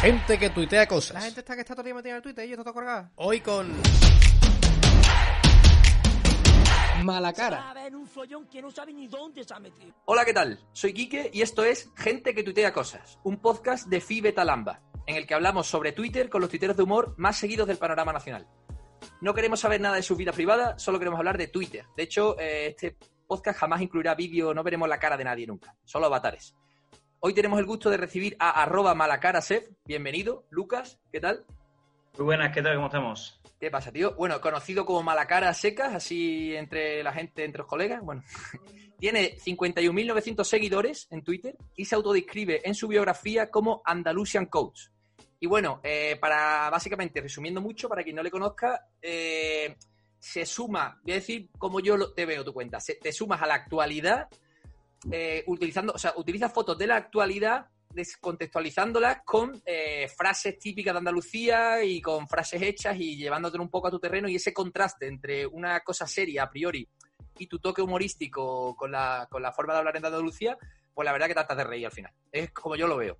Gente que tuitea cosas. La gente está que está todo el día metida en el Twitter y yo está colgado. Hoy con mala cara. Hola, ¿qué tal? Soy Quique y esto es Gente que tuitea cosas, un podcast de Fibe Talamba, en el que hablamos sobre Twitter con los tuiteros de humor más seguidos del panorama nacional. No queremos saber nada de su vida privada, solo queremos hablar de Twitter. De hecho, eh, este podcast jamás incluirá vídeo, no veremos la cara de nadie nunca, solo avatares. Hoy tenemos el gusto de recibir a arroba malacarasef. Bienvenido, Lucas, ¿qué tal? Muy buenas, ¿qué tal? ¿Cómo estamos? ¿Qué pasa, tío? Bueno, conocido como Malacara Secas, así entre la gente, entre los colegas. Bueno, tiene 51.900 seguidores en Twitter y se autodescribe en su biografía como Andalusian Coach. Y bueno, eh, para básicamente, resumiendo mucho, para quien no le conozca, eh, se suma, voy a decir cómo yo te veo tu cuenta, se- te sumas a la actualidad eh, utilizando, o sea, utilizas fotos de la actualidad descontextualizándolas con eh, frases típicas de Andalucía y con frases hechas y llevándotelo un poco a tu terreno y ese contraste entre una cosa seria a priori y tu toque humorístico con la, con la forma de hablar en Andalucía, pues la verdad que tratas de reír al final. Es como yo lo veo.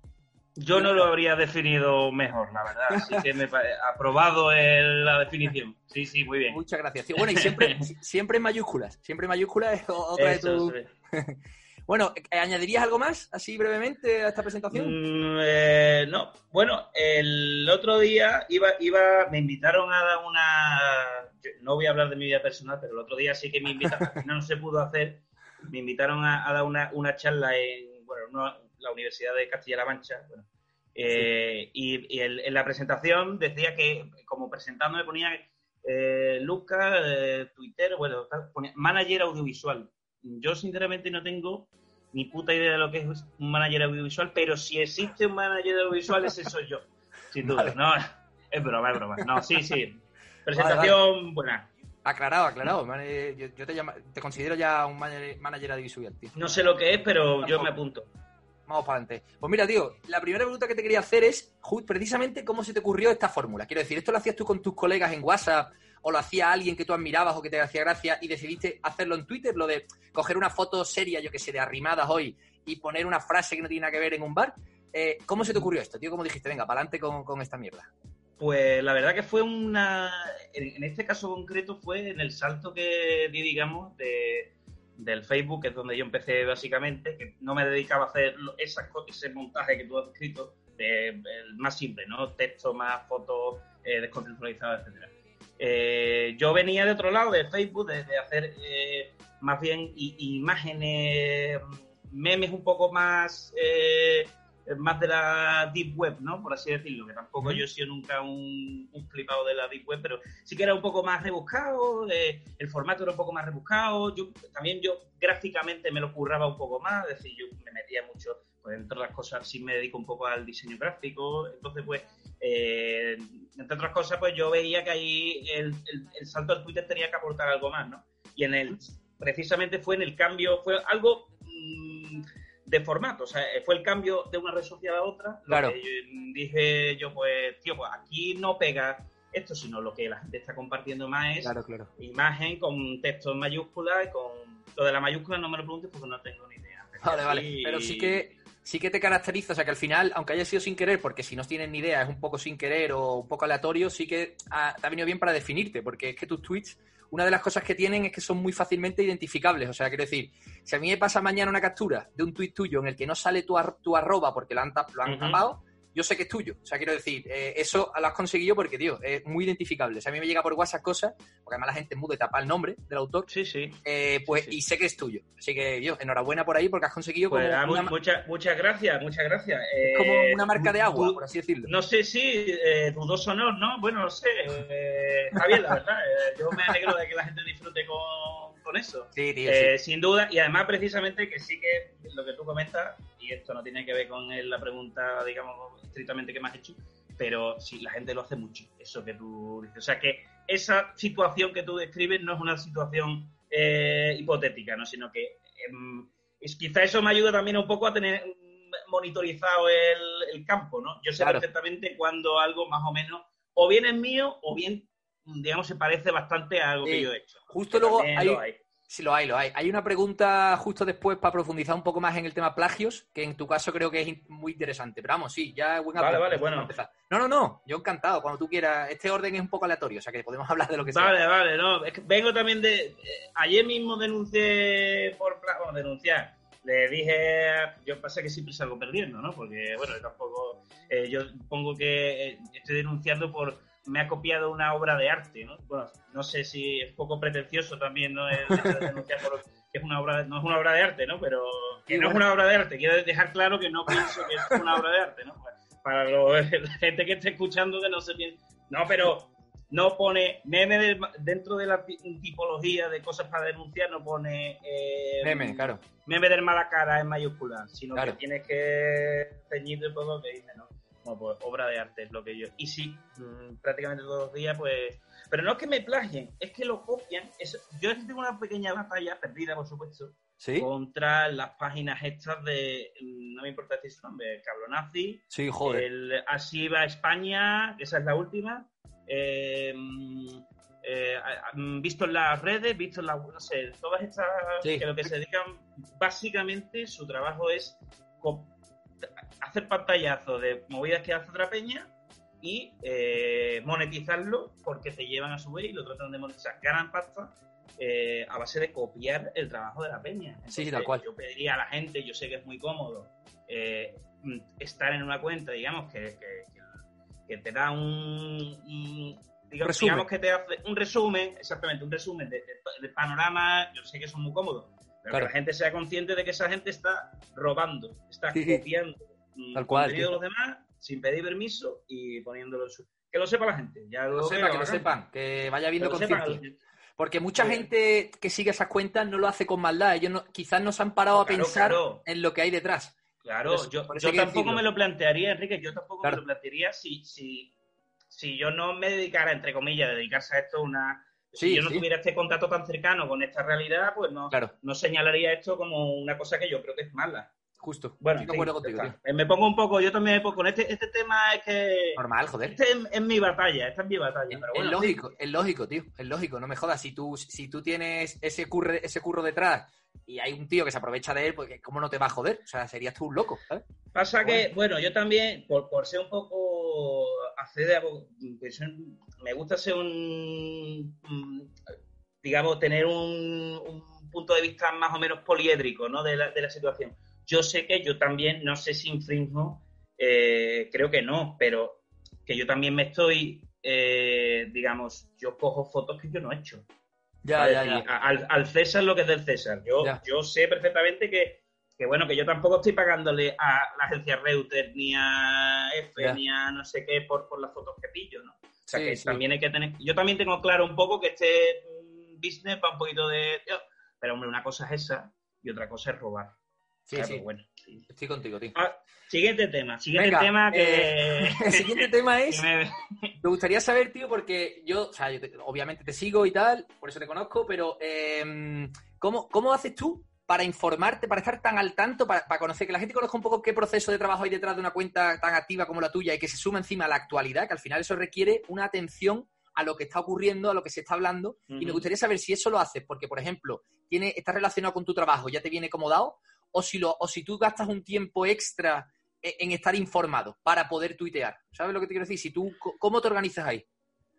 Yo no lo habría definido mejor, la verdad. Así que me pa- aprobado el- la definición. Sí, sí, muy bien. Muchas gracias. Bueno, y siempre, siempre en mayúsculas. Siempre en mayúsculas es otra Eso, de tus... Bueno, eh, ¿añadirías algo más, así brevemente, a esta presentación? Mm, eh, no, bueno, el otro día iba, iba, me invitaron a dar una. No voy a hablar de mi vida personal, pero el otro día sí que me invitaron, no se pudo hacer. Me invitaron a, dar una, una charla en bueno, no- la Universidad de Castilla-La Mancha. bueno, eh, y en la presentación decía que, como presentándome, ponía eh, Lucas, eh, Twitter, bueno, ponía manager audiovisual. Yo, sinceramente, no tengo ni puta idea de lo que es un manager audiovisual, pero si existe un manager audiovisual, ese soy yo. Sin duda. Vale. No, es broma, es broma. No, sí, sí. Presentación buena. Aclarado, aclarado. Yo, yo te, llama- te considero ya un manager, manager audiovisual, tío. No sé lo que es, pero yo me apunto. Vamos para adelante. Pues mira, tío, la primera pregunta que te quería hacer es precisamente cómo se te ocurrió esta fórmula. Quiero decir, ¿esto lo hacías tú con tus colegas en WhatsApp o lo hacía alguien que tú admirabas o que te hacía gracia y decidiste hacerlo en Twitter? Lo de coger una foto seria, yo que sé, de arrimadas hoy y poner una frase que no tiene nada que ver en un bar. Eh, ¿Cómo se te ocurrió esto, tío? ¿Cómo dijiste, venga, para adelante con, con esta mierda? Pues la verdad que fue una. En, este caso concreto fue en el salto que di, digamos, de, del Facebook, que es donde yo empecé básicamente, que no me dedicaba a hacer esas ese montaje que tú has escrito, de, el más simple, ¿no? Texto más fotos eh, descontextualizadas, etcétera. Eh, yo venía de otro lado, de Facebook, de, hacer eh, más bien imágenes, memes un poco más. eh, más de la deep web, ¿no? Por así decirlo, que tampoco yo he sido nunca un, un flipado de la deep web, pero sí que era un poco más rebuscado, eh, el formato era un poco más rebuscado, yo también yo gráficamente me lo curraba un poco más, es decir, yo me metía mucho, pues entre otras cosas sí me dedico un poco al diseño gráfico, entonces pues, eh, entre otras cosas pues yo veía que ahí el, el- el salto al Twitter tenía que aportar algo más, ¿no? Y en el, precisamente fue en el cambio, fue algo... de formato, o sea, fue el cambio de una red social a otra. Lo Claro. que yo- dije yo, pues, tío, pues aquí no pega esto, sino lo que la gente está compartiendo más es Claro, claro. imagen con texto en mayúscula y con lo de la mayúscula no me lo preguntes porque no tengo ni idea. Vale, vale. Pero sí que sí que te caracteriza, o sea que al final, aunque haya sido sin querer, porque si no tienes ni idea, es un poco sin querer o un poco aleatorio, sí que ha- te ha venido bien para definirte, porque es que tus tweets, una de las cosas que tienen es que son muy fácilmente identificables. O sea, quiero decir, si a mí me pasa mañana una captura de un tweet tuyo en el que no sale tu, ar- tu arroba porque lo han, lo han tapado, yo sé que es tuyo. O sea, quiero decir, eh, eso lo has conseguido porque, tío, es muy identificable. O sea, a mí me llega por WhatsApp cosas, porque además la gente muda y tapa el nombre del autor, Sí, sí. eh, pues, Sí, sí. y sé que es tuyo. Así que, yo, enhorabuena por ahí porque has conseguido Pues, como, ah, una, muchas, muchas gracias, muchas gracias. es como Eh, una marca de agua, por así decirlo. No sé si eh, dudoso no, ¿no? Bueno, no sé. está bien, la verdad. yo me alegro de que la gente disfrute con, con eso. Sí, tío, Eh, sí. Sin duda, y además precisamente que sí que lo que tú comentas, y esto no tiene que ver con la pregunta, digamos, estrictamente que me has hecho, pero sí, la gente lo hace mucho, eso que tú dices. O sea, que esa situación que tú describes no es una situación eh, hipotética, ¿no? Sino que em, es, quizá eso me ayuda también un poco a tener monitorizado el, el campo, ¿no? Yo sé Claro. perfectamente cuando algo más o menos o bien es mío o bien, digamos, se parece bastante a algo Sí. que yo he hecho. Justo luego hay, hay. Sí, lo hay, lo hay. Hay una pregunta justo después para profundizar un poco más en el tema plagios, que en tu caso creo que es muy interesante. Pero vamos, sí, ya buen Vale, vale, bueno. empezar. No, no, no, yo encantado, cuando tú quieras. Este orden es un poco aleatorio, o sea que podemos hablar de lo que sea. Vale, vale, no. Es que vengo también de. eh, ayer mismo denuncié por. Bueno, denunciar. Le dije. Yo pasa que siempre salgo perdiendo, ¿no? Porque, bueno, yo tampoco. eh, yo pongo que eh, estoy denunciando por. Me ha copiado una obra de arte, ¿no? Bueno, no sé si es poco pretencioso también, ¿no? El hecho de denunciar por. Que es una obra, no es una obra de arte, ¿no? Pero que no es una obra de arte. Quiero dejar claro que no pienso que es una obra de arte, ¿no? Para lo- la gente que esté escuchando que no se piense. No, pero no pone meme de- dentro de la ti- tipología de cosas para denunciar, no pone eh, Meme, claro. meme del mala cara en mayúsculas, sino Claro. que tienes que ceñirte un poco que dice, ¿no? Como pues obra de arte es lo que yo. Y sí, prácticamente todos los días, pues. Pero no es que me plagien, es que lo copian. Eso- yo tengo una pequeña batalla perdida, por supuesto, ¿Sí? contra las páginas estas de. mm, No me importa decir su nombre, el Cabronazi, Sí, joder. el Así va España, esa es la última. Eh, mm, eh, mm, visto en las redes, visto en la, no sé, todas estas Sí. que lo que se dedican, básicamente su trabajo es hacer pantallazos de movidas que hace otra peña y eh, monetizarlo porque te llevan a su vez y lo tratan de monetizar. Ganan pasta eh, a base de copiar el trabajo de la peña. Sí, tal cual. Yo pediría a la gente, yo sé que es muy cómodo eh, estar en una cuenta, digamos, que, que- te da un, un- digamos, digamos que te hace un resumen, exactamente, un resumen de, de- de panorama, yo sé que son muy cómodos, pero Claro. que la gente sea consciente de que esa gente está robando, está Sí, copiando mm, Tal cual, contenido tío. de los demás sin pedir permiso y poniéndolo en su... Que lo sepa la gente. Ya lo sepa, que lo sepan, que vaya viendo Que. Porque mucha Sí. gente que sigue esas cuentas no lo hace con maldad. Ellos no- quizás no se han parado No, a pensar claro. en lo que hay detrás. Claro, eso- yo, yo tampoco decirlo. me lo plantearía, Enrique, yo tampoco me lo plantearía si, si, si yo no me dedicara, entre comillas, a dedicarse a esto una... Sí, si yo no sí. tuviera este contacto tan cercano con esta realidad, pues no, Claro, no señalaría esto como una cosa que yo creo que es mala. Justo. Bueno, Estoy de acuerdo contigo, tío. Me pongo un poco, yo también me pongo con este, este tema es que... Normal, joder. Este es, es mi batalla, esta es mi batalla. Es, pero es bueno, lógico, es lógico, tío. Es lógico, no me jodas. Si tú, si tú tienes ese, curre, ese curro detrás y hay un tío que se aprovecha de él, pues ¿cómo no te va a joder? O sea, serías tú un loco, ¿sabes? Pasa que, bueno, yo también, por, por ser un poco hacer de abo- pues, me gusta ser un, un- digamos, tener un, un punto de vista más o menos poliédrico, ¿no? De la, de la situación. Yo sé que yo también, no sé si infringo, eh, creo que no, pero que yo también me estoy, eh, digamos, yo cojo fotos que yo no he hecho. Ya, ya, ya. Al, al César lo que es del César. Yo, Ya. yo sé perfectamente que, que, bueno, que yo tampoco estoy pagándole a la agencia Reuters ni a F Ya. ni a no sé qué por, por las fotos que pillo, ¿no? O sea Sí, que sí. también hay que tener. Yo también tengo claro un poco que este mm, business va un poquito de. Pero hombre, una cosa es esa y otra cosa es robar. Sí, Claro, sí. bueno. Estoy contigo, tío. Ah, siguiente tema. Siguiente Venga, tema que. eh, el siguiente tema es... me- Me gustaría saber, tío, porque yo, o sea, yo te- obviamente te sigo y tal, por eso te conozco, pero eh, ¿cómo, ¿cómo haces tú para informarte, para estar tan al tanto, para, para conocer, que la gente conozca un poco qué proceso de trabajo hay detrás de una cuenta tan activa como la tuya y que se suma encima a la actualidad, que al final eso requiere una atención a lo que está ocurriendo, a lo que se está hablando, y me gustaría saber si eso lo haces porque, por ejemplo, tiene, está relacionado con tu trabajo, ya te viene como dado, o si, lo, o si tú gastas un tiempo extra e- en estar informado para poder tuitear. ¿Sabes lo que te quiero decir? Si tú, ¿Cómo te organizas ahí?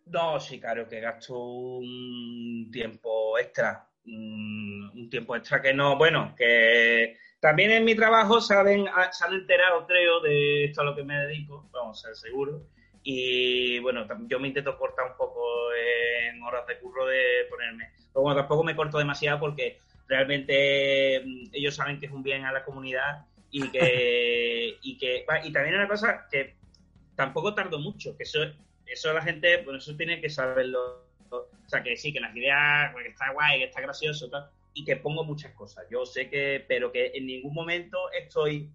No, sí, claro, que gasto un tiempo extra. Un un tiempo extra que no, bueno, que también en mi trabajo saben, ah, se han enterado, creo, de esto a lo que me dedico, vamos a ser seguro. Y bueno, yo me intento cortar un poco en horas de curro de ponerme. Pero bueno, tampoco me corto demasiado porque realmente mm, ellos saben que es un bien a la comunidad y que, y que y también una cosa que tampoco tardo mucho, que eso, eso la gente, bueno, eso tiene que saberlo o sea, que sí, que las ideas, que está guay, que está gracioso, tal, y que pongo muchas cosas. Yo sé que, pero que en ningún momento estoy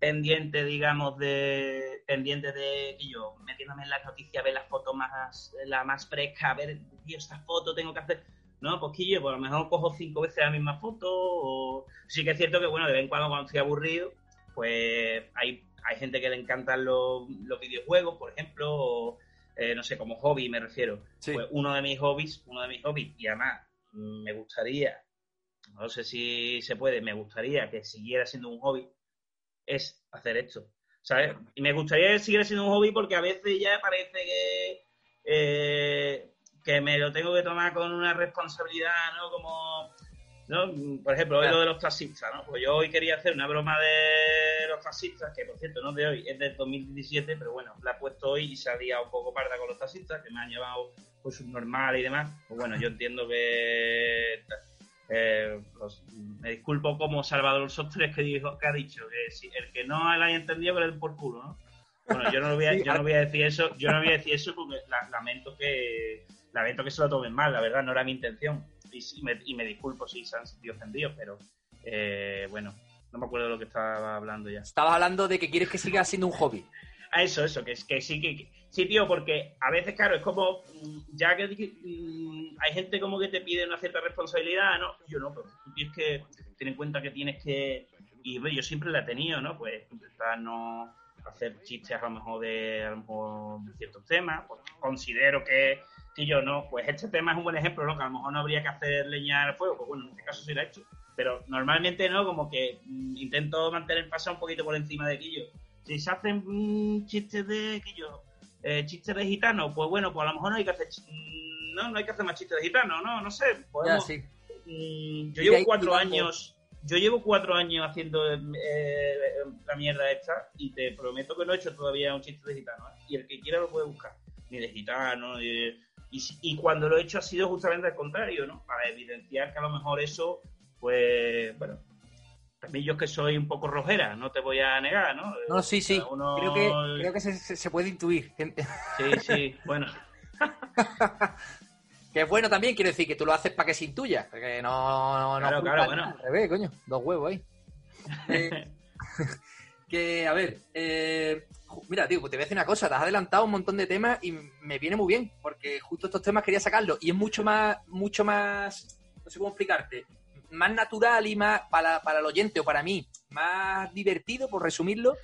pendiente, digamos, de pendiente de que yo metiéndome en las noticias, ver las fotos más, la más fresca, ver, tío, esta foto tengo que hacer. No, pues quillo, pues a lo mejor cojo cinco veces la misma foto. O... Sí que es cierto que, bueno, de vez en cuando cuando estoy aburrido, pues hay, hay gente que le encantan los, los videojuegos, por ejemplo, o, eh, no sé, como hobby me refiero. Sí. Pues uno de mis hobbies, uno de mis hobbies, y además me gustaría, no sé si se puede, me gustaría que siguiera siendo un hobby, es hacer esto. ¿Sabes? Y me gustaría que siguiera siendo un hobby porque a veces ya parece que, eh, que me lo tengo que tomar con una responsabilidad, ¿no? Como, ¿no? Por ejemplo, hoy lo de los taxistas, ¿no? Pues yo hoy quería hacer una broma de los taxistas, que por cierto no es de hoy, es del 2017, pero bueno, la he puesto hoy y salía un poco parda con los taxistas, que me han llevado pues subnormal y demás. Pues bueno, yo entiendo que eh, los- me disculpo como Salvador Sostres que, dijo, que ha dicho que si el que no lo haya entendido que le den por culo, ¿no? Bueno, yo no, voy a, yo no voy a decir eso, yo no voy a decir eso porque la- lamento que lamento que se lo tomen mal, la verdad, no era mi intención. Y, me, y me disculpo si se han sentido ofendidos, pero eh, bueno, no me acuerdo de lo que estaba hablando ya. Estabas hablando de que quieres que siga siendo un hobby. A eso, eso, que, que sí, que, que- sí, tío, porque a veces, claro, es como, mm, ya que mm, hay gente como que te pide una cierta responsabilidad, ¿no? Yo no, pero tú tienes que tener en cuenta que tienes que, y yo siempre la he tenido, ¿no? Pues intentar no hacer chistes a lo mejor de, a lo mejor de ciertos temas, porque considero que, que yo no, pues este tema es un buen ejemplo, ¿no? Que a lo mejor no habría que hacer leña al fuego, pues bueno, en este caso sí lo he hecho, pero normalmente, ¿no? Como que mm, intento mantener pasar un poquito por encima de Quillo. Si se hacen mm, chistes de Quillo, eh, chistes de gitano, pues bueno, pues a lo mejor no hay que hacer, ch- mm, no, no hay que hacer más chistes de gitano, no, no sé, Ya, podemos, sí. Mm, yo Y llevo cuatro años. Yo llevo cuatro años haciendo eh, la mierda esta y te prometo que no he hecho todavía un chiste de gitano. ¿eh? Y el que quiera lo puede buscar. Ni de gitano, ni de- Y, y cuando lo he hecho ha sido justamente al contrario, ¿no? Para evidenciar que a lo mejor eso, pues, bueno, también yo es que soy un poco rojera, no te voy a negar, ¿no? No, sí, sí. Uno- Creo que, creo que se, puede intuir. Sí, sí, bueno. Que es bueno también, quiero decir, que tú lo haces para que se intuya. Que no, no Claro, culpa claro, bueno. Al revés, coño. Dos huevos ahí. Eh, que, a ver, eh, mira, tío, pues te voy a decir una cosa. Te has adelantado un montón de temas y me viene muy bien, porque justo estos temas quería sacarlos. Y es mucho más, mucho más, no sé cómo explicarte, más natural y más, para, para el oyente o para mí, más divertido, por resumirlo,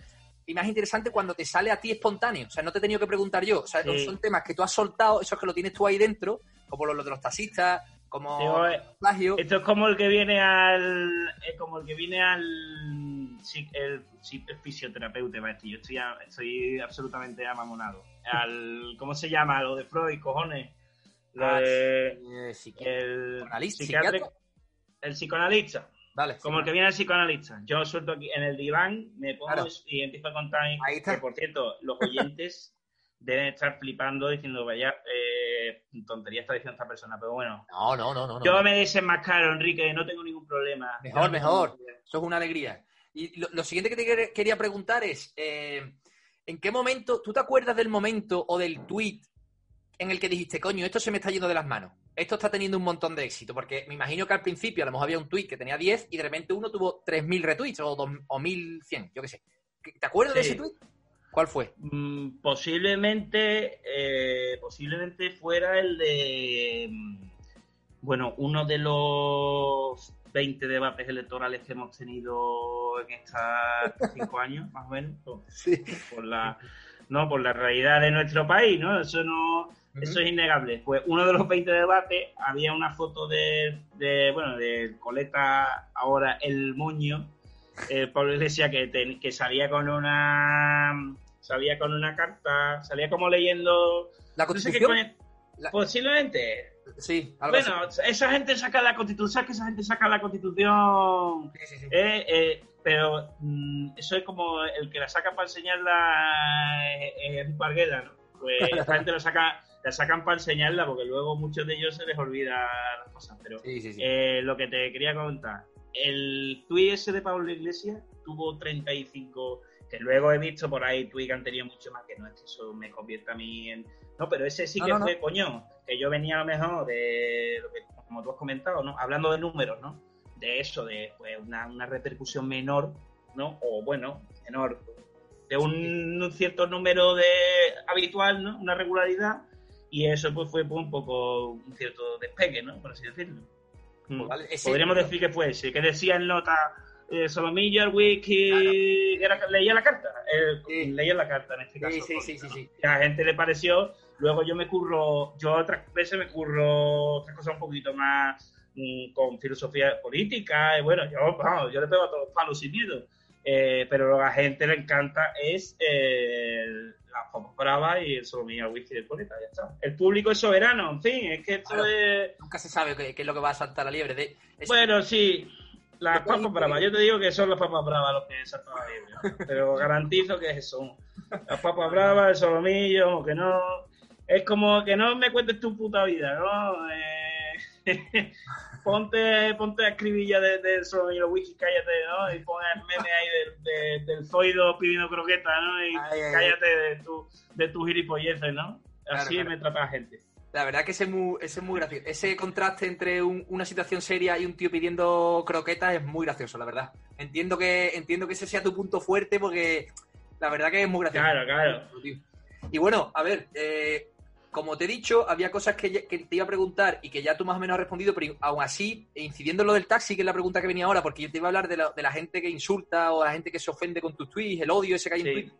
y más interesante cuando te sale a ti espontáneo. O sea, no te he tenido que preguntar yo. O sea, Sí. son temas que tú has soltado, esos que lo tienes tú ahí dentro, como los de los taxistas, como eh, plagio. Esto es como el que viene al. Es como el que viene al. sí, el, el fisioterapeuta, decir. Yo estoy, a- estoy absolutamente amamonado. Al, ¿Cómo se llama? Lo de Freud, cojones. Lo Ah, de. eh, El, ¿Psicoanalista? psiquiatra- el psicoanalista. Vale. Como el que viene al psicoanalista. Yo suelto aquí en el diván, me pongo Claro. y empiezo a contar. Ahí está. Que por cierto, los oyentes deben estar flipando diciendo, vaya, eh, tontería está diciendo esta persona. Pero bueno, No, no, no, no. no. yo me desenmascaro, Enrique, no tengo ningún problema. Mejor, no mejor. Eso es una alegría. Y lo, lo siguiente que te quer- quería preguntar es, eh, ¿en qué momento, tú te acuerdas del momento o del tweet en el que dijiste, coño, esto se me está yendo de las manos? Esto está teniendo un montón de éxito, porque me imagino que al principio a lo mejor había un tweet que tenía 10 y de repente uno tuvo 3.000 retweets o, dos- o 1.100, yo qué sé. ¿Te acuerdas de ese tweet? ¿Cuál fue? Mm, posiblemente, eh, posiblemente fuera el de, mm, bueno, uno de los 20 debates electorales que hemos tenido en estos cinco años, más o menos, por, Sí. por la, no, por la realidad de nuestro país, ¿no? Eso no, eso es innegable. Pues uno de los 20 debates había una foto de, de bueno, de Coleta, ahora el Moño, eh, Pablo Iglesias, que, que salía con una salía con una carta, salía como leyendo ¿La no sé qué constitución? coño- La- posiblemente. Sí, algo así. Bueno, esa gente saca la constitución, ¿sabes que esa gente saca la constitución? Sí, sí, sí. Eh, eh, pero mm, eso es como el que la saca para enseñarla eh, eh, un parguela, ¿no? Pues esta gente la, saca, la sacan para enseñarla porque luego muchos de ellos se les olvida las cosas. Pero eh, lo que te quería comentar, el tuit ese de Pablo Iglesias tuvo 35, Que luego he visto por ahí tweets que han tenido mucho más, que no es que eso me convierta a mí en... No, pero ese sí No, que no, no. fue, coño, que yo venía a lo mejor de, lo que, como tú has comentado, ¿no? Hablando de números, ¿no? De eso, de pues, una, una repercusión menor, ¿no? O bueno, menor, de un, un cierto número de habitual, ¿no? Una regularidad, y eso pues fue pues, un poco un cierto despegue, ¿no? Por así decirlo. Mm. Pues vale, ese- Podríamos decir que fue ese, que decía en nota eh, Solomillo, el wiki, que era- leía la carta, eh, Sí. leía la carta en este caso. Sí, sí, porque, sí, a la gente le pareció, luego yo me curro, yo otras veces me curro otras cosas un poquito más mm, con filosofía política, y bueno, yo, vamos, yo le pego a todos los palos sin miedo. Eh, pero lo que a la gente le encanta es eh, las papas bravas y el solomillo whisky del poeta, ya está. El público es soberano, en fin, es que esto Claro. es... Nunca se sabe qué, qué es lo que va a saltar la liebre. De, es- Bueno, sí, las papas bravas. Yo te digo que son las papas bravas los que saltan la liebre. Pero garantizo que son las papas bravas, el solomillo, o que no. Es como que no me cuentes tu puta vida, ¿no? Eh, ponte, ponte a escribir ya del de solomillo wiki, cállate, ¿no? Y pon el meme ahí del, de- del zoido pidiendo croqueta, ¿no? Y Ay, ay, ay. cállate de tu, de tus gilipolleces, ¿no? Así claro. me trata la gente. La verdad que ese es muy, ese es muy gracioso. Ese contraste entre un- una situación seria y un tío pidiendo croquetas es muy gracioso, la verdad. Entiendo que, entiendo que ese sea tu punto fuerte porque la verdad que es muy gracioso. Claro, claro. Y bueno, a ver, eh, como te he dicho, había cosas que, te iba a preguntar y que ya tú más o menos has respondido, pero aún así, incidiendo en lo del taxi, que es la pregunta que venía ahora, porque yo te iba a hablar de la, de la gente que insulta o la gente que se ofende con tus tweets, el odio ese que hay en. Twitter.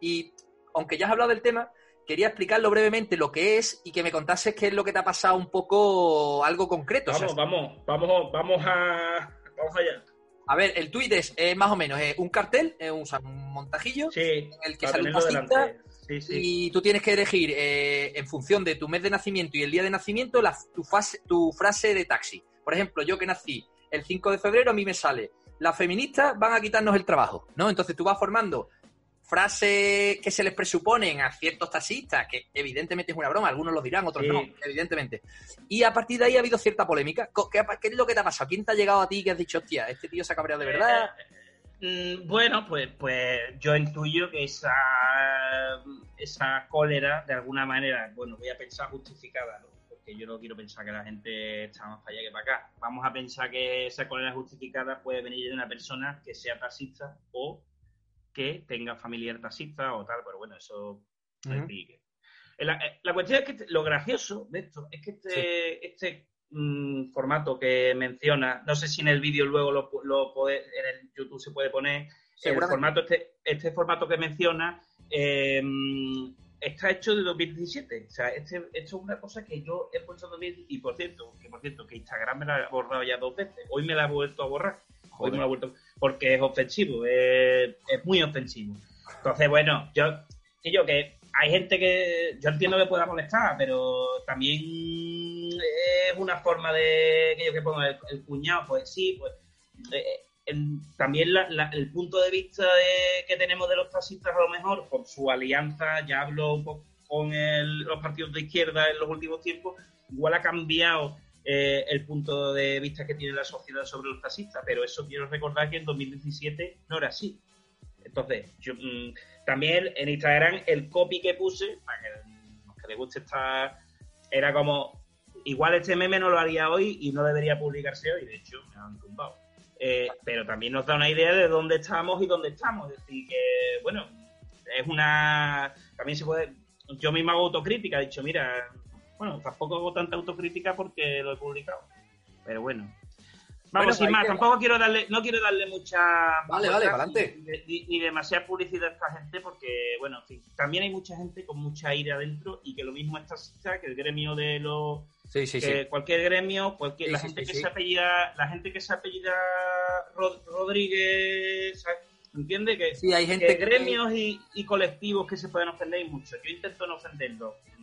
Y aunque ya has hablado del tema, quería explicarlo brevemente lo que es y que me contases qué es lo que te ha pasado un poco algo concreto. O sea, Vamos, vamos, vamos, vamos a. Vamos allá. a ver, el tweet es eh, más o menos eh, un cartel, eh, un, montajillo, Sí, el que sale un tenerlo taxista delante. Sí, sí. y tú tienes que elegir en función de tu mes de nacimiento y el día de nacimiento la- tu, fase- tu frase de taxi. Por ejemplo, yo que nací el 5 de febrero, a mí me sale, las feministas van a quitarnos el trabajo, ¿no? Entonces tú vas formando frases que se les presuponen a ciertos taxistas, que evidentemente es una broma, algunos lo dirán, otros Sí. no, evidentemente. Y a partir de ahí ha habido cierta polémica. ¿Qué, es lo que te ha pasado? ¿Quién te ha llegado a ti que has dicho, hostia, este tío se ha cabreado de verdad? Mm, Bueno, pues, pues yo intuyo que esa, esa cólera, de alguna manera, bueno, voy a pensar justificada, ¿no? porque yo no quiero pensar que la gente está más para allá que para acá. Vamos a pensar que esa cólera justificada puede venir de una persona que sea taxista o que tenga familiar taxista o tal, pero bueno, eso fin, que- La, eh, la cuestión es que lo gracioso de esto es que este, este mm, formato que menciona, no sé si en el vídeo luego lo, lo puede- en el YouTube se puede poner, el formato este, este formato que menciona eh, está hecho de 2017. O sea, este, esto es una cosa que yo he puesto en 2017. Y por cierto, que por cierto, que Instagram me la ha borrado ya dos veces. Hoy me la ha vuelto a borrar. Porque es ofensivo, es, muy ofensivo. Entonces, bueno, yo, que yo que hay gente que yo entiendo que pueda molestar, pero también es una forma de que yo que pongo el, cuñado, pues sí, pues también la- la- el punto de vista que tenemos de los taxistas a lo mejor por su alianza, ya hablo con el- los partidos de izquierda en los últimos tiempos, igual ha cambiado eh, el punto de vista que tiene la sociedad sobre los taxistas, pero eso quiero recordar que en 2017 no era así. Entonces, yo, mm, también en Instagram el copy que puse, para que que les guste estar, era como, igual este meme no lo haría hoy y no debería publicarse hoy, de hecho me han tumbado. Eh, pero también nos da una idea de dónde estamos y dónde estamos. Es decir, que, bueno, es una... También se puede... Yo mismo hago autocrítica, he dicho, mira, bueno, tampoco hago tanta autocrítica porque lo he publicado. Pero bueno. Vamos, Bueno, sin más, tampoco quiero darle, no quiero darle mucha Vale, vale, ni- pa'lante. Ni, ni demasiada publicidad a esta gente porque, bueno, en fin, también hay mucha gente con mucha ira adentro y que lo mismo está que el gremio de los Sí, sí, que sí. cualquier gremio, cualquier, la gente que se apellida, la gente que se apellida Rod- Rodríguez, ¿sabes? ¿entiende? Que, Sí, hay gente que que- gremios y, y colectivos que se pueden ofender y mucho. Yo intento no ofenderlos como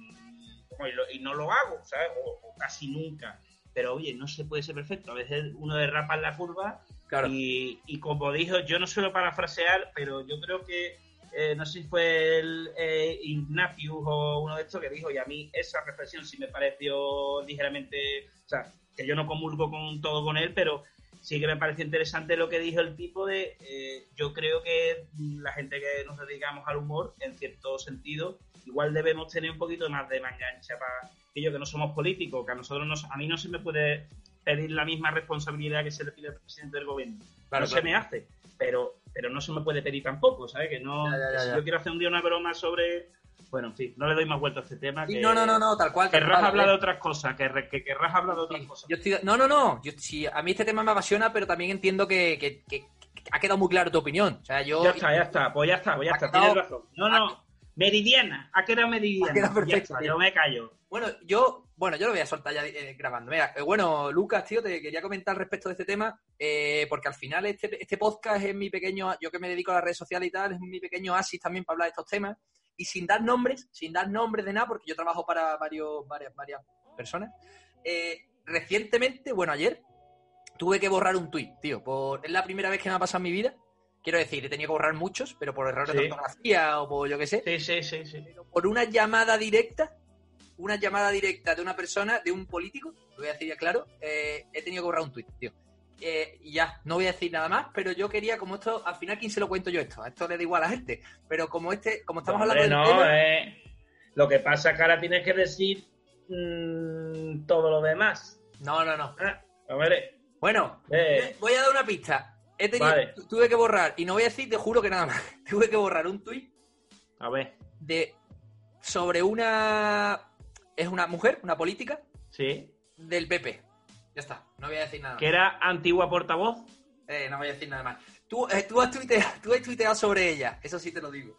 y, lo- y no lo hago, ¿sabes? O, o casi nunca. Pero oye, no se puede ser perfecto. A veces uno derrapa en la curva Claro. y, y como dijo, yo no suelo parafrasear, pero yo creo que, eh, no sé si fue el eh, Ignatius o uno de estos que dijo, y a mí esa reflexión sí me pareció ligeramente, o sea, que yo no comulgo con todo con él, pero sí que me pareció interesante lo que dijo el tipo de, eh, yo creo que la gente que nos dedicamos al humor, en cierto sentido, igual debemos tener un poquito más de mangancha para aquello que no somos políticos, que a nosotros nos, a mí no se me puede pedir la misma responsabilidad que se le pide al presidente del gobierno. Claro, no claro. se me hace, pero, pero no se me puede pedir tampoco, ¿sabes? Que no, Ya, ya, ya, si yo quiero hacer un día una broma sobre, bueno, en fin, no le doy más vuelta a este tema. Sí, que- no, no, no, no, tal cual. Querrás hablar de ¿eh? otras cosas, que, que querrás hablar de otras Sí, cosas. yo estoy- no, no, no. Yo, sí, a mí este tema me apasiona, pero también entiendo que, que- que- que ha quedado muy claro tu opinión. O sea, yo. Ya está, ya está, pues ya está, pues ya está, quedado- tienes razón. No, no, meridiana, ha quedado meridiana. Ha quedado Ya perfecto, tío. yo me callo. Bueno, yo, bueno, yo lo voy a soltar ya eh, grabando. Mira, eh, bueno, Lucas, tío, te quería comentar respecto de este tema, eh, porque al final este, este podcast es mi pequeño, yo que me dedico a las redes sociales y tal, es mi pequeño asis también para hablar de estos temas. Y sin dar nombres, sin dar nombres de nada, porque yo trabajo para varios, varias, varias personas. recientemente, bueno, ayer, tuve que borrar un tuit, tío. Por, es la primera vez que me ha pasado en mi vida. Quiero decir, he tenido que borrar muchos, pero por errores de Sí. ortografía o por yo qué sé Sí, sí, sí, sí. por una llamada directa, una llamada directa de una persona, de un político, lo voy a decir ya claro, eh, he tenido que borrar un tuit, tío. Eh, y ya, no voy a decir nada más, pero yo quería, como esto, al final, ¿quién se lo cuento yo esto? A esto le da igual a la gente. Pero como este, como estamos Hombre, hablando no, del tema, eh, Lo que pasa es que ahora tienes que decir mm, todo lo demás. no, no, no. Ah, a ver, Bueno, eh, voy a dar una pista. He tenido, Vale. tuve que borrar, y no voy a decir, te juro que nada más. Tuve que borrar un tuit a ver, de sobre una es una mujer, una política sí. del PP. Ya está, no voy a decir nada más. Que era antigua portavoz. Eh, no voy a decir nada más. Tú, eh, tú, has tuiteado, tú has tuiteado sobre ella, eso sí te lo digo.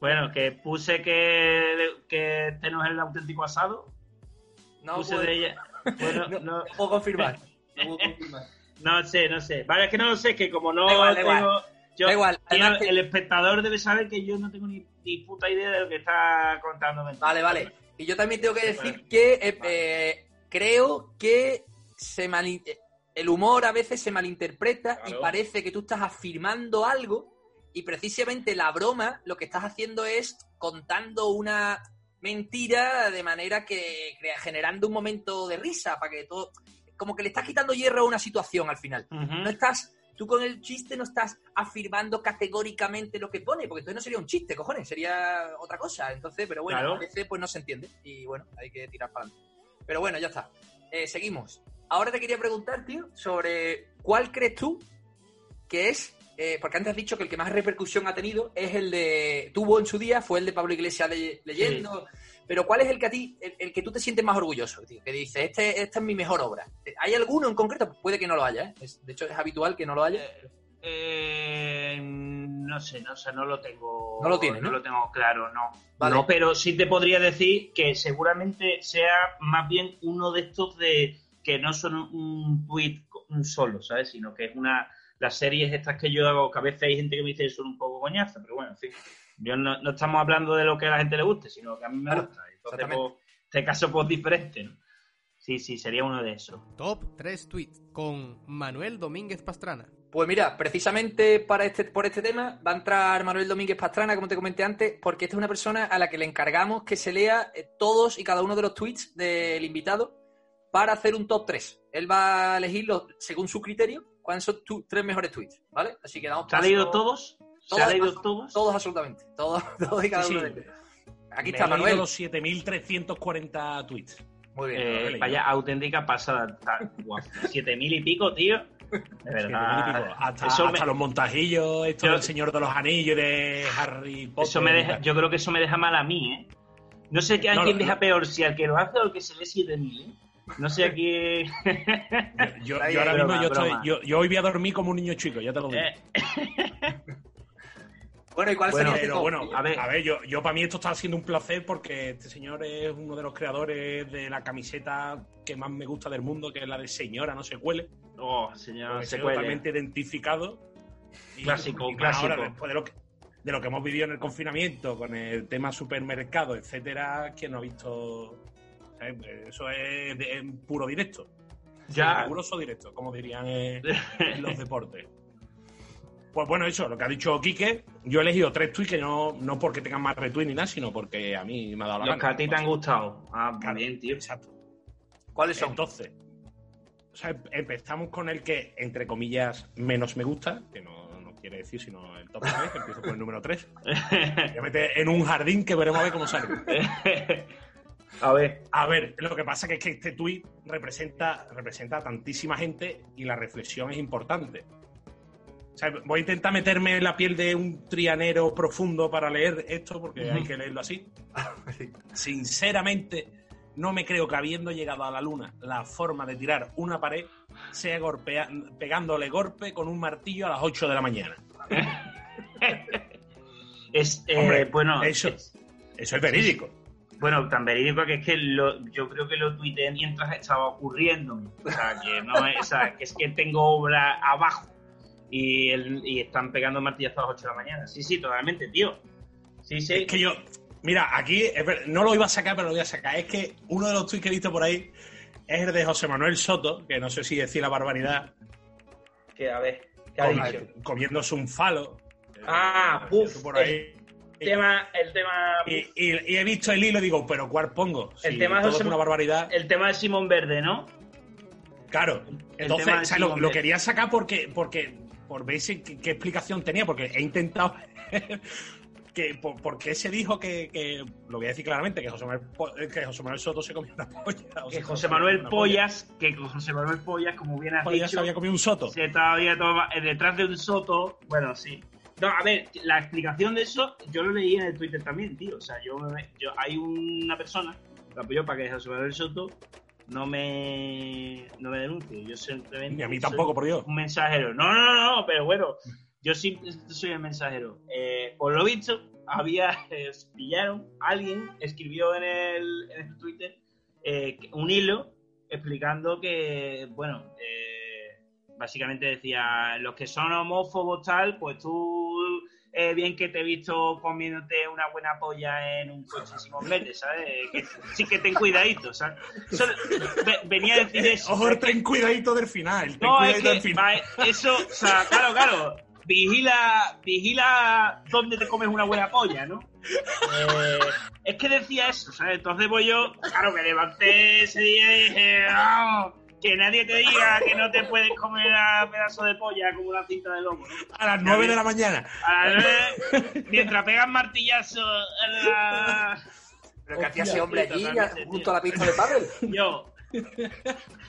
Bueno, que puse que, que este no es el auténtico asado. No, puse puedo, de ella. Bueno, no, no, no puedo confirmar. No puedo confirmar. No sé, no sé. Vale, es que no lo sé, que como no Da igual, da igual. yo- Da igual, que- el espectador debe saber que yo no tengo ni, ni puta idea de lo que está contándome. Vale, vale. Y yo también tengo que decir vale. que eh, eh, creo que se eh, el humor a veces se malinterpreta y parece que tú estás afirmando algo y precisamente la broma lo que estás haciendo es contando una mentira de manera que crea- generando un momento de risa para que todo como que le estás quitando hierro a una situación al final. No estás, tú con el chiste no estás afirmando categóricamente lo que pone, porque entonces no sería un chiste, cojones, sería otra cosa. Entonces, pero bueno, Claro. a veces pues no se entiende y bueno, hay que tirar para adelante. Pero bueno, ya está. Eh, seguimos. Ahora te quería preguntar, tío, sobre cuál crees tú que es, eh, porque antes has dicho que el que más repercusión ha tenido es el de, tuvo en su día, fue el de Pablo Iglesias le- leyendo, pero ¿cuál es el que a ti, el, el que tú te sientes más orgulloso, tío? Que dices, este, esta es mi mejor obra. ¿Hay alguno en concreto? Puede que no lo haya, ¿eh? Es- de hecho, es habitual que no lo haya. Eh, no sé, no sé, no lo tengo. No lo tienes, ¿no? lo tengo claro, no. Vale. No, pero sí te podría decir que seguramente sea más bien uno de estos de que no son un tweet un solo, ¿sabes? Sino que es una. Las series estas que yo hago, que a veces hay gente que me dice que son un poco coñazo, pero bueno, en fin. Yo no, no estamos hablando de lo que a la gente le guste, sino que a mí me Claro, gusta. Entonces, pues, este caso, pues diferente, ¿no? Sí, sí, sería uno de esos. Top 3 tweets con Manuel Domínguez Pastrana. Pues mira, precisamente para este, por este tema va a entrar Manuel Domínguez Pastrana, como te comenté antes, porque esta es una persona a la que le encargamos que se lea eh, todos y cada uno de los tweets del invitado para hacer un top 3. Él va a elegir los- según su criterio cuáles son tus tres mejores tweets, ¿vale? Así que damos ¿Se ha paso- leído todos? ¿Se Todos, ha leído todos? Todos absolutamente. Todos, todos y cada Sí, uno sí. de ellos. Aquí Me está he leído Manuel. los 7.340 tweets. Muy bien. Eh, vaya auténtica pasada. Está- guau, Siete mil y pico, tío. De 7.000 verdad. pico. Hasta, eso hasta me, los montajillos, esto Yo- del Señor de los Anillos, de Harry Potter. eso me deja, yo creo que eso me deja mal a mí, ¿eh? No sé a No, quién no, deja no. peor, si al que lo hace o al que se lee siete mil, ¿eh? No sé a quién. Yo, yo Ahí, ahora broma, mismo yo, estoy, yo, yo hoy voy a dormir como un niño chico, ya te lo digo. Eh, Bueno, ¿y cuál Bueno, sería Pero bueno, a a ver. ver, yo, yo para mí esto está siendo un placer porque este señor es uno de los creadores de la camiseta que más me gusta del mundo, que es la de señora, no se cuele. Oh, señor, porque se cuele. totalmente identificado. Y- Clásico, y clásico. Ahora, después de lo, que, de lo que hemos vivido en el confinamiento, con el tema supermercado, etcétera, ¿quién no ha visto? ¿sabes? Eso es de- en puro directo. Ya. Riguroso directo, como dirían eh, los deportes. Pues bueno, eso, lo que ha dicho Quique, yo he elegido tres tweets que no, no porque tengan más retweets ni nada, sino porque a mí me ha dado la Los gana. que a ti te han gustado. Ah, Claro, bien, tío. Exacto. ¿Cuáles son? Entonces, sea, empezamos con el que, entre comillas, menos me gusta, que no, no quiere decir sino el top 3, que empiezo con el número 3. Me mete en un jardín que veremos a ver cómo sale. A ver, A ver, lo que pasa que es que este tuit representa, representa a tantísima gente y la reflexión es importante. O sea, voy a intentar meterme en la piel de un trianero profundo para leer esto, porque hay que leerlo así. Sinceramente, no me creo que habiendo llegado a la luna, la forma de tirar una pared sea golpea- pegándole golpe con un martillo a las 8 de la mañana. es, eh, Hombre, bueno, eso- es- Eso es verídico. bueno, tan verídico que es que lo- yo creo que lo tuiteé mientras estaba ocurriendo. O sea, que no es, o sea, que es que tengo obra abajo y, el- y están pegando martillazos a las 8 de la mañana. Sí, sí, totalmente, tío. Sí, sí. Es que yo, mira, aquí no lo iba a sacar, pero lo voy a sacar. Es que uno de los tweets que he visto por ahí es el de José Manuel Soto, que no sé si decir la barbaridad, Que, a ver, ¿qué ha dicho? comiéndose un falo. Ah, Eh, puf, por ahí. El tema, el tema, Y, y- y he visto el hilo y digo, ¿pero cuál pongo? El tema de todo José es una barbaridad. el tema de Simón Verde, ¿no? Claro. Entonces, o sea, lo, lo quería sacar porque, porque por ver si- qué, qué explicación tenía, porque he intentado. que por, por qué se dijo que, que- lo voy a decir claramente, que José Manuel, que José Manuel Soto se comió una polla. o Que José se Manuel una polla. Pollas, que José Manuel Pollas, como bien has Pollas se dicho, había comido un soto. se toma, eh, detrás de un soto, bueno, sí. No, a ver, la explicación de eso, yo lo leí en el Twitter también, tío. O sea, yo, yo hay una persona que apoyó para que José Manuel Soto no me, no me denuncie. Yo simplemente. Ni a mí tampoco, por Dios. Un mensajero. No, no, no, no, pero bueno, yo sí soy el mensajero. Eh, por lo visto, había, eh, pillaron, alguien escribió en el, en el Twitter eh, un hilo explicando que, bueno, eh, básicamente decía, los que son homófobos tal, pues tú, eh, bien que te he visto comiéndote una buena polla en un coche sin ¿sabes? Que, sí que ten cuidadito, ¿sabes? Ve- venía a decir eso. Ojo, ten cuidadito del final. Ten No, es cuidadito del que final. va, eso, o sea, claro, claro. Vigila, vigila dónde te comes una buena polla, ¿no? Eh, es que decía eso, ¿sabes? Entonces voy yo, claro, me levanté ese día y dije, "Vamos, que nadie te diga que no te puedes comer a pedazo de polla como una cinta de lomo, ¿no? A las 9 de la mañana. A las nueve, mientras pegan martillazos en la... Pero que hacía ese hombre allí, junto a la pista de pádel. Yo,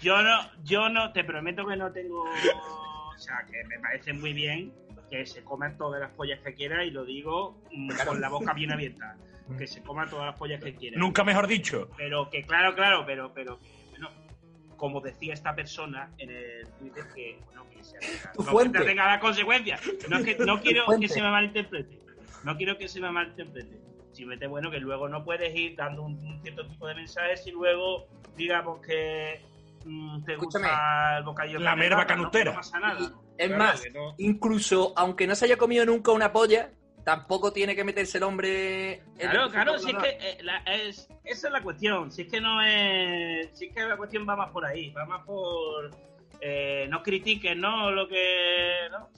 yo no, yo no, te prometo que no tengo, o sea, que me parece muy bien que se coman todas las pollas que quiera y lo digo mm, con la boca bien abierta, que se coman todas las pollas que quiera. Nunca mejor dicho. Pero que claro, claro, pero, pero, como decía esta persona en el Twitter que, bueno, que se Tu no fuente. que tenga las consecuencias. No, es que, no quiero que se me malinterprete. No quiero que se me malinterprete. Simplemente, bueno, que luego no puedes ir dando un, un cierto tipo de mensajes y luego, digamos que mm, te Escúchame. gusta el bocadillo La merva canutera. No pasa nada. Es Claro, más, incluso aunque no se haya comido nunca una polla, tampoco tiene que meterse el hombre. Claro, el- claro, si es que eh, la- es, esa es la cuestión. Si es que no es. Si es que la cuestión va más por ahí, va más por. Eh, no critiques, ¿no? Lo que. ¿no?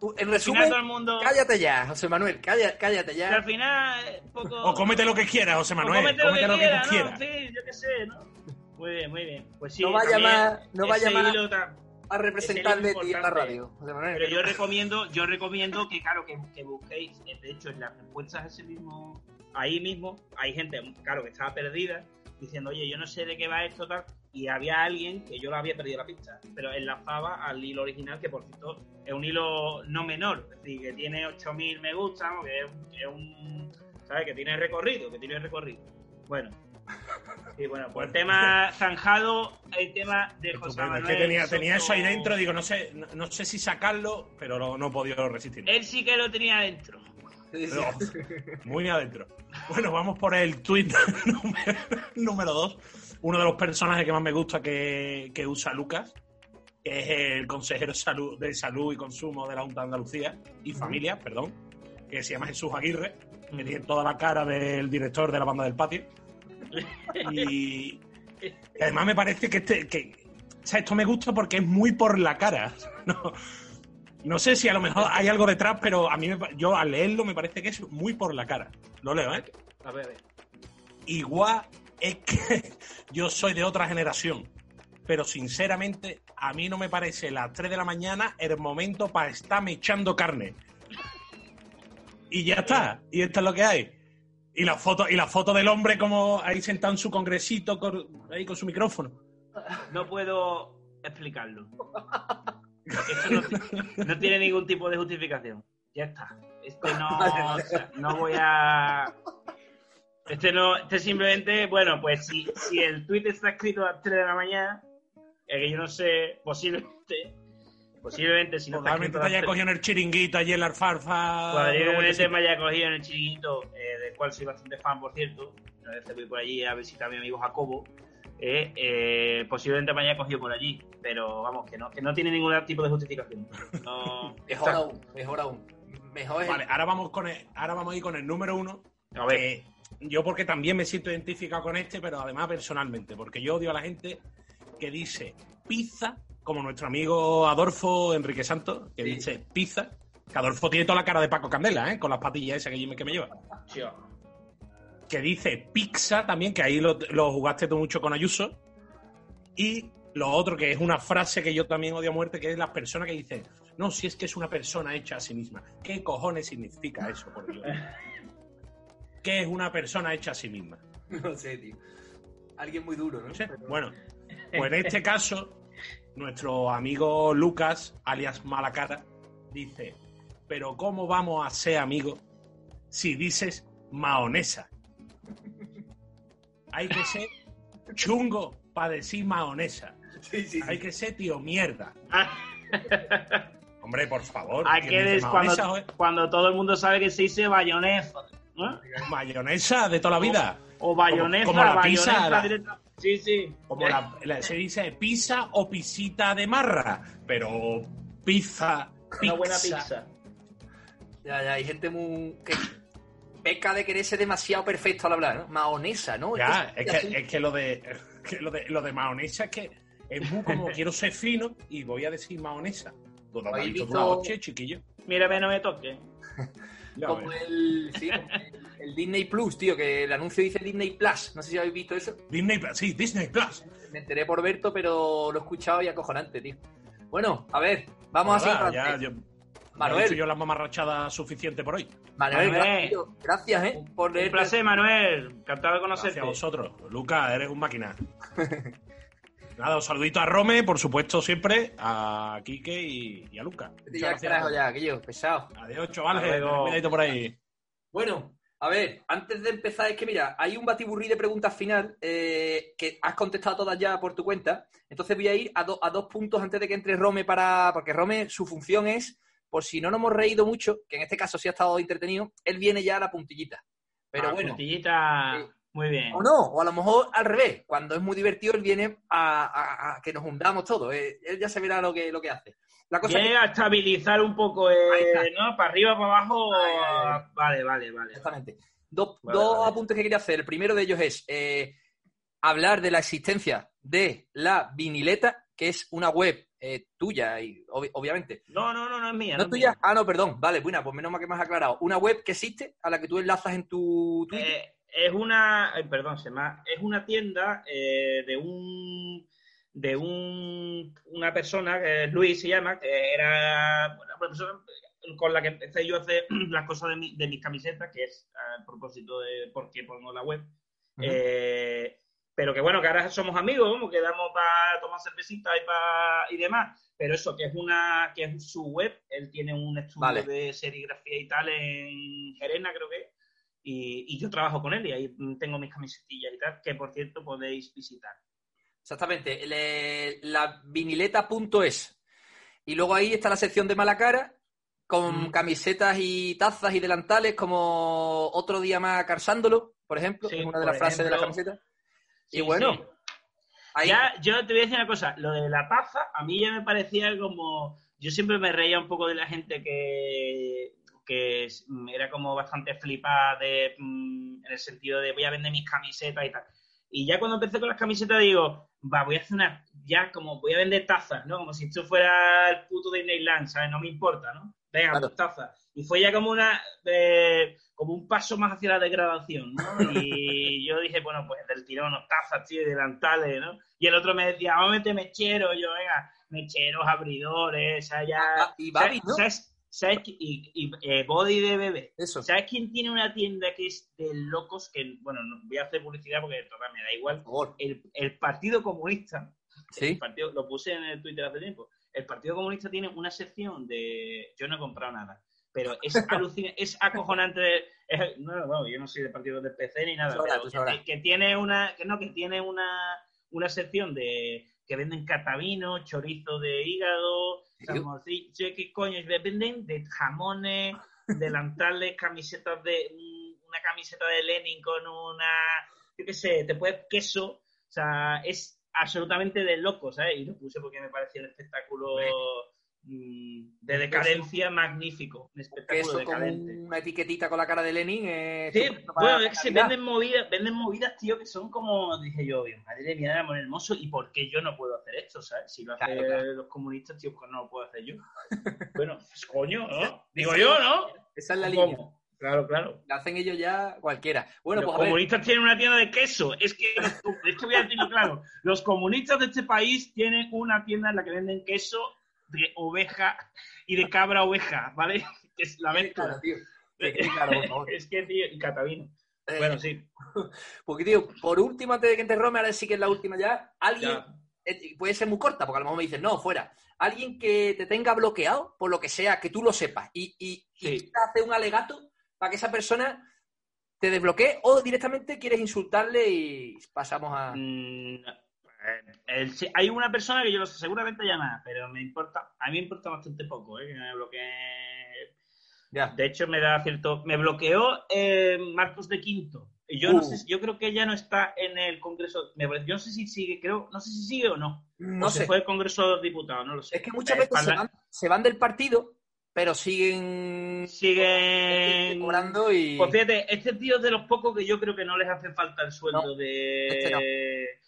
En final resumen, todo el mundo. cállate ya, José Manuel, cállate, cállate que al ya. final. Poco, O cómete lo que quieras, José o Manuel. cómete lo que tú ¿no? quieras. Fin, yo qué sé, ¿no? Muy bien, muy bien. Pues sí, No vaya más- no vaya más A representarle Ese es ti en la radio. Pero yo recomiendo, yo recomiendo que, claro, que, que busquéis, eh, de hecho, en las respuestas ese mismo, ahí mismo, hay gente, claro, que estaba perdida, diciendo, oye, yo no sé de qué va esto, tal, y había alguien que yo lo había perdido la pista, pero enlazaba al hilo original, que por cierto es un hilo no menor, es decir, que tiene 8000 me gusta, que es, un- que es un, ¿sabes? Que tiene recorrido, que tiene recorrido. Bueno. Y bueno, pues el tema zanjado, el tema de José Estupendo. Es Manuel. que tenía, tenía eso ahí dentro, digo, no sé, no, no sé si sacarlo, pero no, no he podido resistir. Él sí que lo tenía dentro. Sí, sí. Pero, muy adentro. Bueno, vamos por el tweet número, número dos. Uno de los personajes que más me gusta que, que usa Lucas, que es el consejero salud, de salud y consumo de la Junta de Andalucía y familia, perdón, que se llama Jesús Aguirre, que tiene toda la cara del director de la banda del patio. Y, y además me parece que este, que, o sea, esto me gusta porque es muy por la cara. No, no sé si a lo mejor hay algo detrás, pero a mí me yo al leerlo me parece que es muy por la cara. Lo leo, ¿eh? A ver, a ver. Igual es que yo soy de otra generación. pero sinceramente a mí no me parece las 3 de la mañana el momento para estarme echando carne. Y ya está, y esto es lo que hay. Y la foto, y la foto del hombre como ahí sentado en su congresito con, ahí con su micrófono. No puedo explicarlo. No, tiene ningún tipo de justificación. Ya está. Este no, no voy a. Este no, este simplemente, bueno, pues si, si el tweet está escrito a las 3 de la mañana, es que yo no sé, posiblemente, posiblemente si no Probablemente te haya 3, cogido en el chiringuito allí en la alfarfa. Probablemente me haya cogido en el chiringuito, eh, del cual soy bastante fan, por cierto. Una vez voy por allí a visitar a mi amigo Jacobo. eh, eh, posiblemente me haya cogido por allí, pero vamos, que no, que no tiene ningún tipo de justificación. No, Mejor aún, mejor aún. Mejor es Vale, ahora vamos con el, ahora vamos a ir con el número uno. a ver, que yo porque también me siento identificado con este, pero además personalmente, porque yo odio a la gente que dice pizza, como nuestro amigo Adolfo Enrique Santos, que Sí. dice pizza, que Adolfo tiene toda la cara de Paco Candela, ¿eh? con las patillas esas que, yo me- que me lleva. tío, Que dice pizza también, que ahí lo, lo jugaste tú mucho con Ayuso. Y lo otro, que es una frase que yo también odio a muerte, que es las personas que dicen, no, si es que es una persona hecha a sí misma. ¿Qué cojones significa eso, por Dios? ¿Qué es una persona hecha a sí misma? No sé, tío. Alguien muy duro, ¿no? No sé. Bueno, pues en este caso, nuestro amigo Lucas, alias Malacara, dice, pero ¿cómo vamos a ser amigos si dices maonesa? Hay que ser chungo para decir maonesa. Sí, sí, Hay que ser tío mierda. Hombre, por favor. hay ¿quién que dice des cuando, cuando todo el mundo sabe que se dice bayonesa, ¿no? Mayonesa de toda la vida. O bayonesa, como la bayonesa pizza, la- directa. Sí, sí. Como la, la- se dice pizza o pisita de marra, pero pizza, pizza. Una buena pizza. Ya, ya, hay gente muy. que peca de quererse demasiado perfecto al hablar, ¿no? Maonesa, ¿no? Ya, es que, es que lo de que lo de lo de maonesa es que es muy como quiero ser fino y voy a decir maonesa. Todo ¿Habéis malito de visto- una noche, chiquillo. Mírame, no me toques. Ya Como el, sí, como el, el Disney Plus, tío, que el anuncio dice Disney Plus. No sé si habéis visto eso. Disney Plus, sí, Disney Plus. Me enteré por Berto, pero lo he escuchado y acojonante, tío. Bueno, a ver, vamos Nada, a ya, yo, Manuel. ya he hecho yo la mamarrachada suficiente por hoy. Manuel, Manuel. gracias, tío. gracias, ¿eh? Por Un placer, Manuel. Encantado de conocerte. Gracias a vosotros. Lucas, eres un máquina. Nada, un saludito a Rome, por supuesto, siempre, a Quique y, y a Lucas. Vete ya, carajo, ya, que yo, pesado. Adiós, chavales. Cuidadito por ahí. Bueno, a ver, antes de empezar, es que mira, hay un batiburrí de preguntas final eh, que has contestado todas ya por tu cuenta. Entonces voy a ir a, do- a dos puntos antes de que entre Rome para. Porque Rome, su función es, por si no nos hemos reído mucho, que en este caso sí ha estado entretenido, él viene ya a la puntillita. Pero Ah, bueno, puntillita. Muy bien. o no, o a lo mejor al revés. Cuando es muy divertido, él viene a, a- a que nos hundamos todos. Eh, él ya se verá lo que, lo que hace. La cosa Viene que- a estabilizar un poco, eh. ¿no? Para arriba, para abajo. Vale, vale, vale. Exactamente. Dos, Vale, dos vale. apuntes que quería hacer. El primero de ellos es eh, hablar de la existencia de la vinileta, que es una web eh, tuya, y ob- obviamente. No, no, no, no es mía. ¿No es tuya? mía. Ah, no, perdón. Vale, buena, pues menos mal que me has aclarado. Una web que existe, a la que tú enlazas en tu Twitter. Eh, es una, perdón, se llama, es una tienda de un de un, una persona, que es Luis se llama, que era una persona con la que empecé yo a hacer las cosas de, mi- de mis camisetas, que es a propósito de por qué pongo la web. Eh, pero que bueno, que ahora somos amigos, como quedamos para tomar cervecita y, para y demás. Pero eso, que es una que es su web, él tiene un estudio Vale. de serigrafía y tal en Gerena, creo que. Y, y yo trabajo con él y ahí tengo mis camisetillas y tal, que por cierto podéis visitar. Exactamente. Le- la vinileta.es. Y luego ahí está la sección de mala cara, con Mm. camisetas y tazas y delantales, como otro día más carsándolo, por ejemplo, Sí, es una de las frases de la camiseta. Y bueno, sí. ahí Ya, yo te voy a decir una cosa, lo de la taza, a mí ya me parecía como. Yo siempre me reía un poco de la gente que, que es- era como bastante flipada de, mm, en el sentido de voy a vender mis camisetas y tal. Y ya cuando empecé con las camisetas digo, va, voy a hacer una, ya como voy a vender tazas, ¿no? Como si esto fuera el puto Disneyland, ¿sabes? No me importa, ¿no? Venga, Claro. pues tazas. Y fue ya como una eh, como un paso más hacia la degradación, ¿no? Y yo dije, bueno, pues del tirón, tazas, tío, delantales, ¿no? Y el otro me decía, vamos a meter mechero, yo, venga, mecheros, abridores, o sea, ya... Ah, y Babi, ¿no? ¿Sabes? ¿Sabes? Y, y, eh, body de bebé. Eso. ¿Sabes quién tiene una tienda que es de locos? Que, bueno, no voy a hacer publicidad porque total, me da igual. El, el Partido Comunista, el Sí. partido, lo puse en el Twitter hace tiempo. El Partido Comunista tiene una sección de. Yo no he comprado nada, pero es alucina, es acojonante. es- no, no, yo no soy del partido del PC ni nada, pero que, que tiene una. Que no, que tiene una, una sección de. que venden catavino, chorizo de hígado, ¿Serio? salmoncillo, ¿qué coño? Venden de jamones, delantales, camisetas de. mm, una camiseta de Lenin con una. yo qué sé, te puedes queso. O sea, es absolutamente de loco, ¿sabes? Y lo puse porque me parecía un espectáculo de decadencia magnífico. Un espectáculo eso con decadente. una etiquetita con la cara de Lenin. eh, Sí, bueno, es que se venden movidas, venden movidas, tío, que son como, dije yo, madre mía, era muy hermoso, ¿y por qué yo no puedo hacer esto, sabes? Si lo hacen Claro, claro. los comunistas, tío, pues no lo puedo hacer yo. bueno, pues coño, ¿no? Digo yo, ¿no? Esa es la ¿Cómo? línea. Claro, claro. La hacen ellos ya cualquiera. Bueno, los pues a ver. comunistas tienen una tienda de queso. Es que, es que voy a decirlo claro. Los comunistas de este país tienen una tienda en la que venden queso de oveja y de cabra oveja, ¿vale? Que es la mezcla. tío. Que quede claro, por favor. es que, tío, y catavino. Eh, Bueno, sí. Porque, tío, por último, antes de que enterrome, ahora sí que es la última ya. Alguien, Ya. eh, puede ser muy corta, porque a lo mejor me dices, no, fuera. Alguien que te tenga bloqueado, por lo que sea, que tú lo sepas, y, y, y te hace un alegato para que esa persona te desbloquee, o directamente quieres insultarle y pasamos a. Mm, el- sí, hay una persona que yo lo sé, seguramente llama, pero me importa, a mí me importa bastante poco, ¿eh? Me. Ya. De hecho, me da cierto. Me bloqueó eh, Marcos de Quinto. Yo no Uh. sé, yo creo que ya no está en el Congreso. Me parece- yo no sé si sigue, creo, no sé si sigue o no. No o se sé. fue el Congreso de los Diputados, no lo sé. Es que muchas Eh, veces se van, se van del partido, pero siguen Siguen cobrando y. Pues fíjate, este tío es de los pocos que yo creo que no les hace falta el sueldo No, de. este no.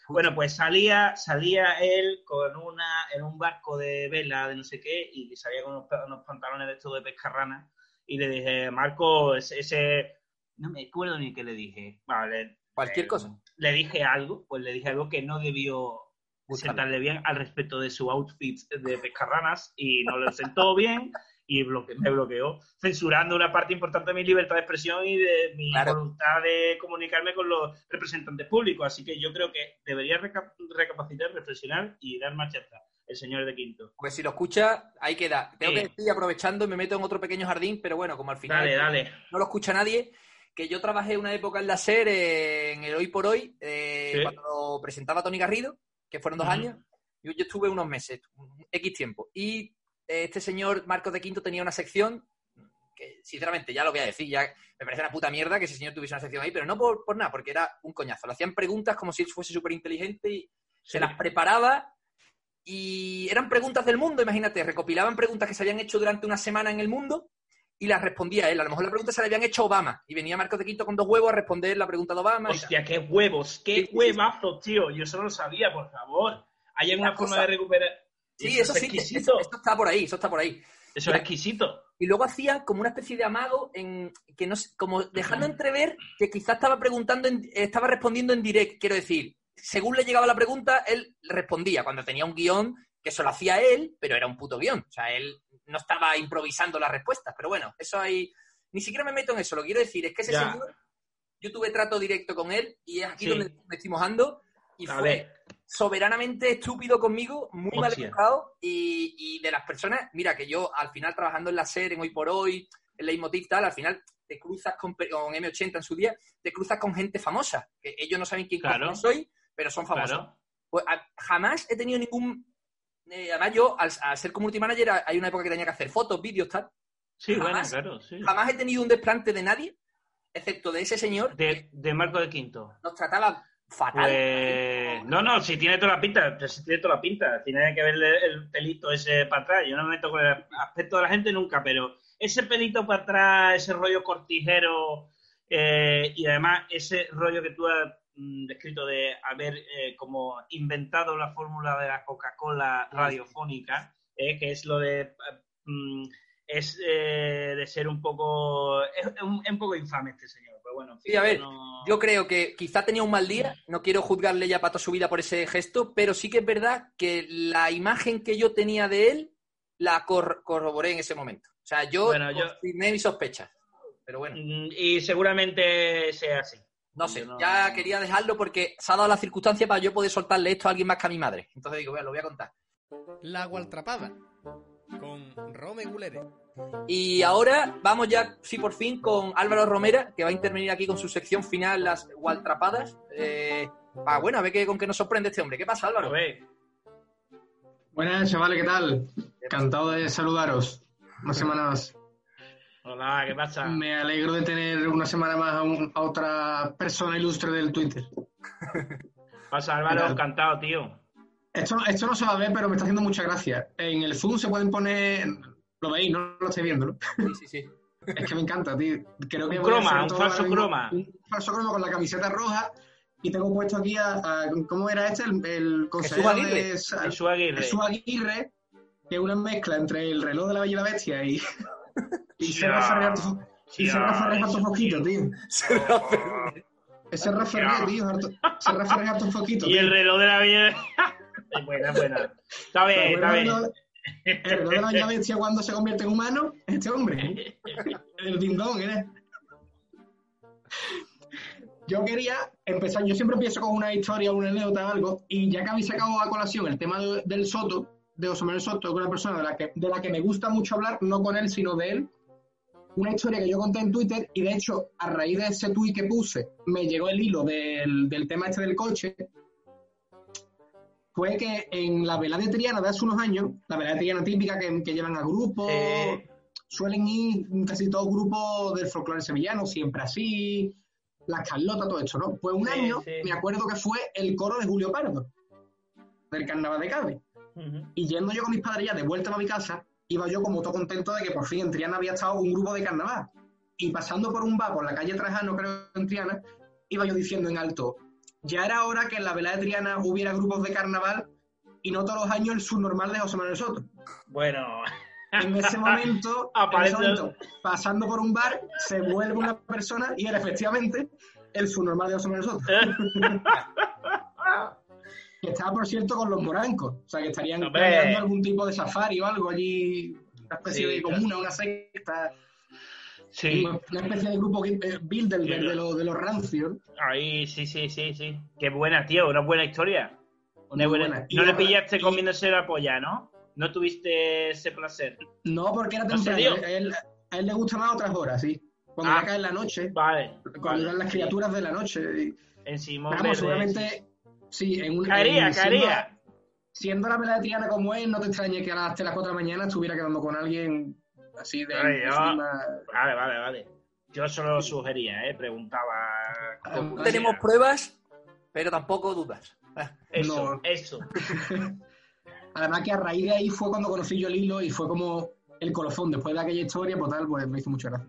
Bueno, pues salía, salía él con una, en un barco de vela de no sé qué, y salía con unos, unos pantalones de estos de pescarrana, y le dije, Marco, ese, no me acuerdo ni qué le dije. Vale, Cualquier cosa. Le dije algo, pues le dije algo que no debió sentarle bien al respecto de su outfit de pescarranas y no le sentó bien y bloque- me bloqueó, censurando una parte importante de mi libertad de expresión y de mi Claro. voluntad de comunicarme con los representantes públicos. Así que yo creo que debería reca- recapacitar, reflexionar y dar marcha atrás el señor de Quinto. Porque si lo escucha, ahí queda. Tengo Sí. que decir, aprovechando, me meto en otro pequeño jardín, pero bueno, como al final Dale, dale. no lo escucha nadie, que yo trabajé una época en la SER, eh, en el Hoy por Hoy, eh, Sí. cuando lo presentaba Tony Garrido, que fueron dos años. Yo, yo estuve unos meses, un X tiempo. Y este señor Marcos de Quinto tenía una sección que, sinceramente, ya lo voy a decir, ya me parece una puta mierda que ese señor tuviese una sección ahí, pero no por, por nada, porque era un coñazo. Le hacían preguntas como si él fuese súper inteligente y se las preparaba y eran preguntas del mundo, imagínate, recopilaban preguntas que se habían hecho durante una semana en el mundo y las respondía él. A lo mejor la pregunta se la habían hecho a Obama y venía Marcos de Quinto con dos huevos a responder la pregunta de Obama. Hostia, qué huevos, qué huevazos, tío. Yo eso no lo sabía, por favor. ¿Hay alguna Una forma cosa- de recuperar? Sí, eso, es sí, exquisito. eso, eso está por ahí, eso está por ahí. Eso es exquisito. Y luego hacía como una especie de amago en que no como dejando entrever que quizás estaba preguntando, en- estaba respondiendo en direct, quiero decir, según le llegaba la pregunta, él respondía cuando tenía un guion que se lo hacía él, pero era un puto guion. O sea, él no estaba improvisando las respuestas. Pero bueno, eso ahí. Ni siquiera me meto en eso. Lo quiero decir es que ese Ya. señor, yo tuve trato directo con él y es aquí Sí. donde me estoy mojando. Y A fue ver. soberanamente estúpido conmigo, muy mal educado. Y, y de las personas, mira, que yo al final trabajando en la SER, en Hoy por Hoy, en Leitmotiv tal, al final te cruzas con, pe- con M80 en su día, te cruzas con gente famosa. Que ellos no saben quién Claro. soy, pero son famosos. Claro. Pues a- jamás he tenido ningún. eh, además, yo, al, al ser community manager, hay una época que tenía que hacer fotos, vídeos, tal. Sí, bueno, claro, sí. Jamás he tenido un desplante de nadie, excepto de ese señor De, de Marco de Quinto. nos trataba fatal. Pues, no, no, si tiene toda la pinta, si tiene toda la pinta, tiene que verle el pelito ese para atrás. Yo no me meto con el aspecto de la gente nunca, pero ese pelito para atrás, ese rollo cortijero eh, y además ese rollo que tú has mm, descrito de haber eh, como inventado la fórmula de la Coca-Cola radiofónica, eh, que es lo de mm, es de ser un poco. Es, es un, es un poco infame este señor. Pero bueno, en fin, Sí, a ver, no- Yo creo que quizá tenía un mal día, no quiero juzgarle ya para toda su vida por ese gesto, pero sí que es verdad que la imagen que yo tenía de él la cor- corroboré en ese momento. O sea, yo Bueno, yo- confirmé mis sospechas. Pero bueno, Mm, Y seguramente sea así. no sé, yo no- ya quería dejarlo porque se ha dado la circunstancia para yo poder soltarle esto a alguien más que a mi madre. Entonces digo, bueno, lo voy a contar. La Gualtrapada. Con Rome Gulere. Y ahora vamos ya, sí, por fin, con Álvaro Romera, que va a intervenir aquí con su sección final, las Gualtrapadas. Eh, para, bueno, a ver qué, con qué nos sorprende este hombre. ¿Qué pasa, A Álvaro? ver, Buenas, chavales, ¿qué tal? Encantado de saludaros. Una semana más. hola, ¿qué pasa? Me alegro de tener una semana más a, un- a otra persona ilustre del Twitter. Pasa, Álvaro, encantado, tío. Esto, esto no se va a ver, pero me está haciendo mucha gracia. En el Zoom se pueden poner... Lo veis, no lo estáis viendo, ¿no? Sí, sí, sí. Es que me encanta, tío. Creo que Un a croma, un falso croma. Un falso croma con la camiseta roja. Y tengo puesto aquí a... a- ¿Cómo era este? El, el consejero Aguirre. Jesús Aguirre. Jesús Aguirre, que es una mezcla entre el reloj de la Bella y la Bestia y... y Serra Ya. Ferrer harto- y Ferrer harto eso, foquito, tío. Es Serra Ferrer, tío. Serra Ferrer harto foquito, Y el reloj de la vida. Buena, es buena. Está bien, Pero está bien. Reloj de la Bestia cuando se convierte en humano, es este hombre. El dindón, ¿eh? Yo quería empezar, yo siempre empiezo con una historia, una anécdota algo, y ya que habéis sacado a colación el tema de- del Soto, de José Soto, que es una persona de la, que, de la que me gusta mucho hablar, no con él, sino de él, una historia que yo conté en Twitter, y de hecho, a raíz de ese tweet que puse, me llegó el hilo del, del tema este del coche, fue que en la velada de Triana de hace unos años, la velada de Triana típica que, que llevan a grupos, Sí. suelen ir casi todos grupos del folclore sevillano, siempre así, las Carlota, todo esto, ¿no? Pues un Sí, año sí. me acuerdo que fue el coro de Julio Pardo, del carnaval de Cádiz. Ujú. Y yendo yo con mis padres ya de vuelta a mi casa, iba yo como todo contento de que por fin en Triana había estado un grupo de carnaval. Y pasando por un bar por la calle Trajano, creo, en Triana, iba yo diciendo en alto, ya era hora que en la velada de Triana hubiera grupos de carnaval y no todos los años el subnormal de José Manuel Soto. Bueno, En ese momento, en Aparece- ese momento, pasando por un bar, se vuelve una persona y era efectivamente el subnormal de José Manuel Soto. que estaba, por cierto, con los morancos. O sea, que estarían planeando algún tipo de safari o algo allí, una especie Sí, de claro. comuna, una secta, sí. una especie de grupo eh, Bilderberg de, los, de los rancios. Ahí, sí, sí, sí, sí. Qué buena, tío, una buena historia. Una buena- buena. No le pillaste y- comiéndose la polla, ¿no? No tuviste ese placer. No, porque era ¿En temprano. serio? A él, a él le gusta más otras horas, sí. Cuando Ah. ya cae la noche, Vale. cuando vale. eran las sí. criaturas de la noche. y- En Simón Vamos, Verde, seguramente, sí, en un... Caería, en- caería. Siendo la velada de Triana como es, no te extrañe que a las, hasta las 4 de la mañana estuviera quedando con alguien así de Ay, yo- encima. Vale, vale, vale. Yo solo lo sugería, ¿eh? Preguntaba. Ah, No tenemos pruebas, pero tampoco dudas. Eso, No. eso. Además que a raíz de ahí fue cuando conocí yo el hilo y fue como el colofón. Después de aquella historia, pues tal, pues me hizo mucha gracia.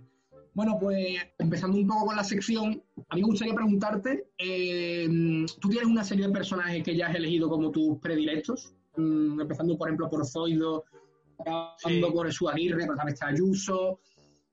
Bueno, pues empezando un poco con la sección, a mí me gustaría preguntarte, eh, ¿tú tienes una serie de personajes que ya has elegido como tus predilectos? Mm, empezando, por ejemplo, por Zoido, acabando Sí. por Jesús Aguirre, pero también está Ayuso,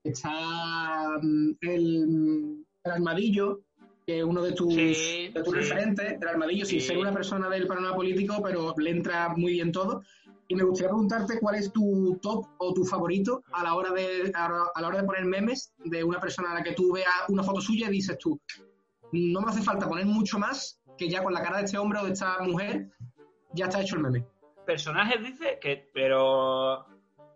está mm, el, el Armadillo, que es uno de tus, Sí, de tus sí. referentes, el Armadillo, sin ser una persona del panorama político, pero le entra muy bien todo. Y me gustaría preguntarte cuál es tu top o tu favorito a la hora de a, a la hora de poner memes de una persona a la que tú veas una foto suya y dices tú, no me hace falta poner mucho más que ya con la cara de este hombre o de esta mujer ya está hecho el meme. Personajes, dice, que, pero.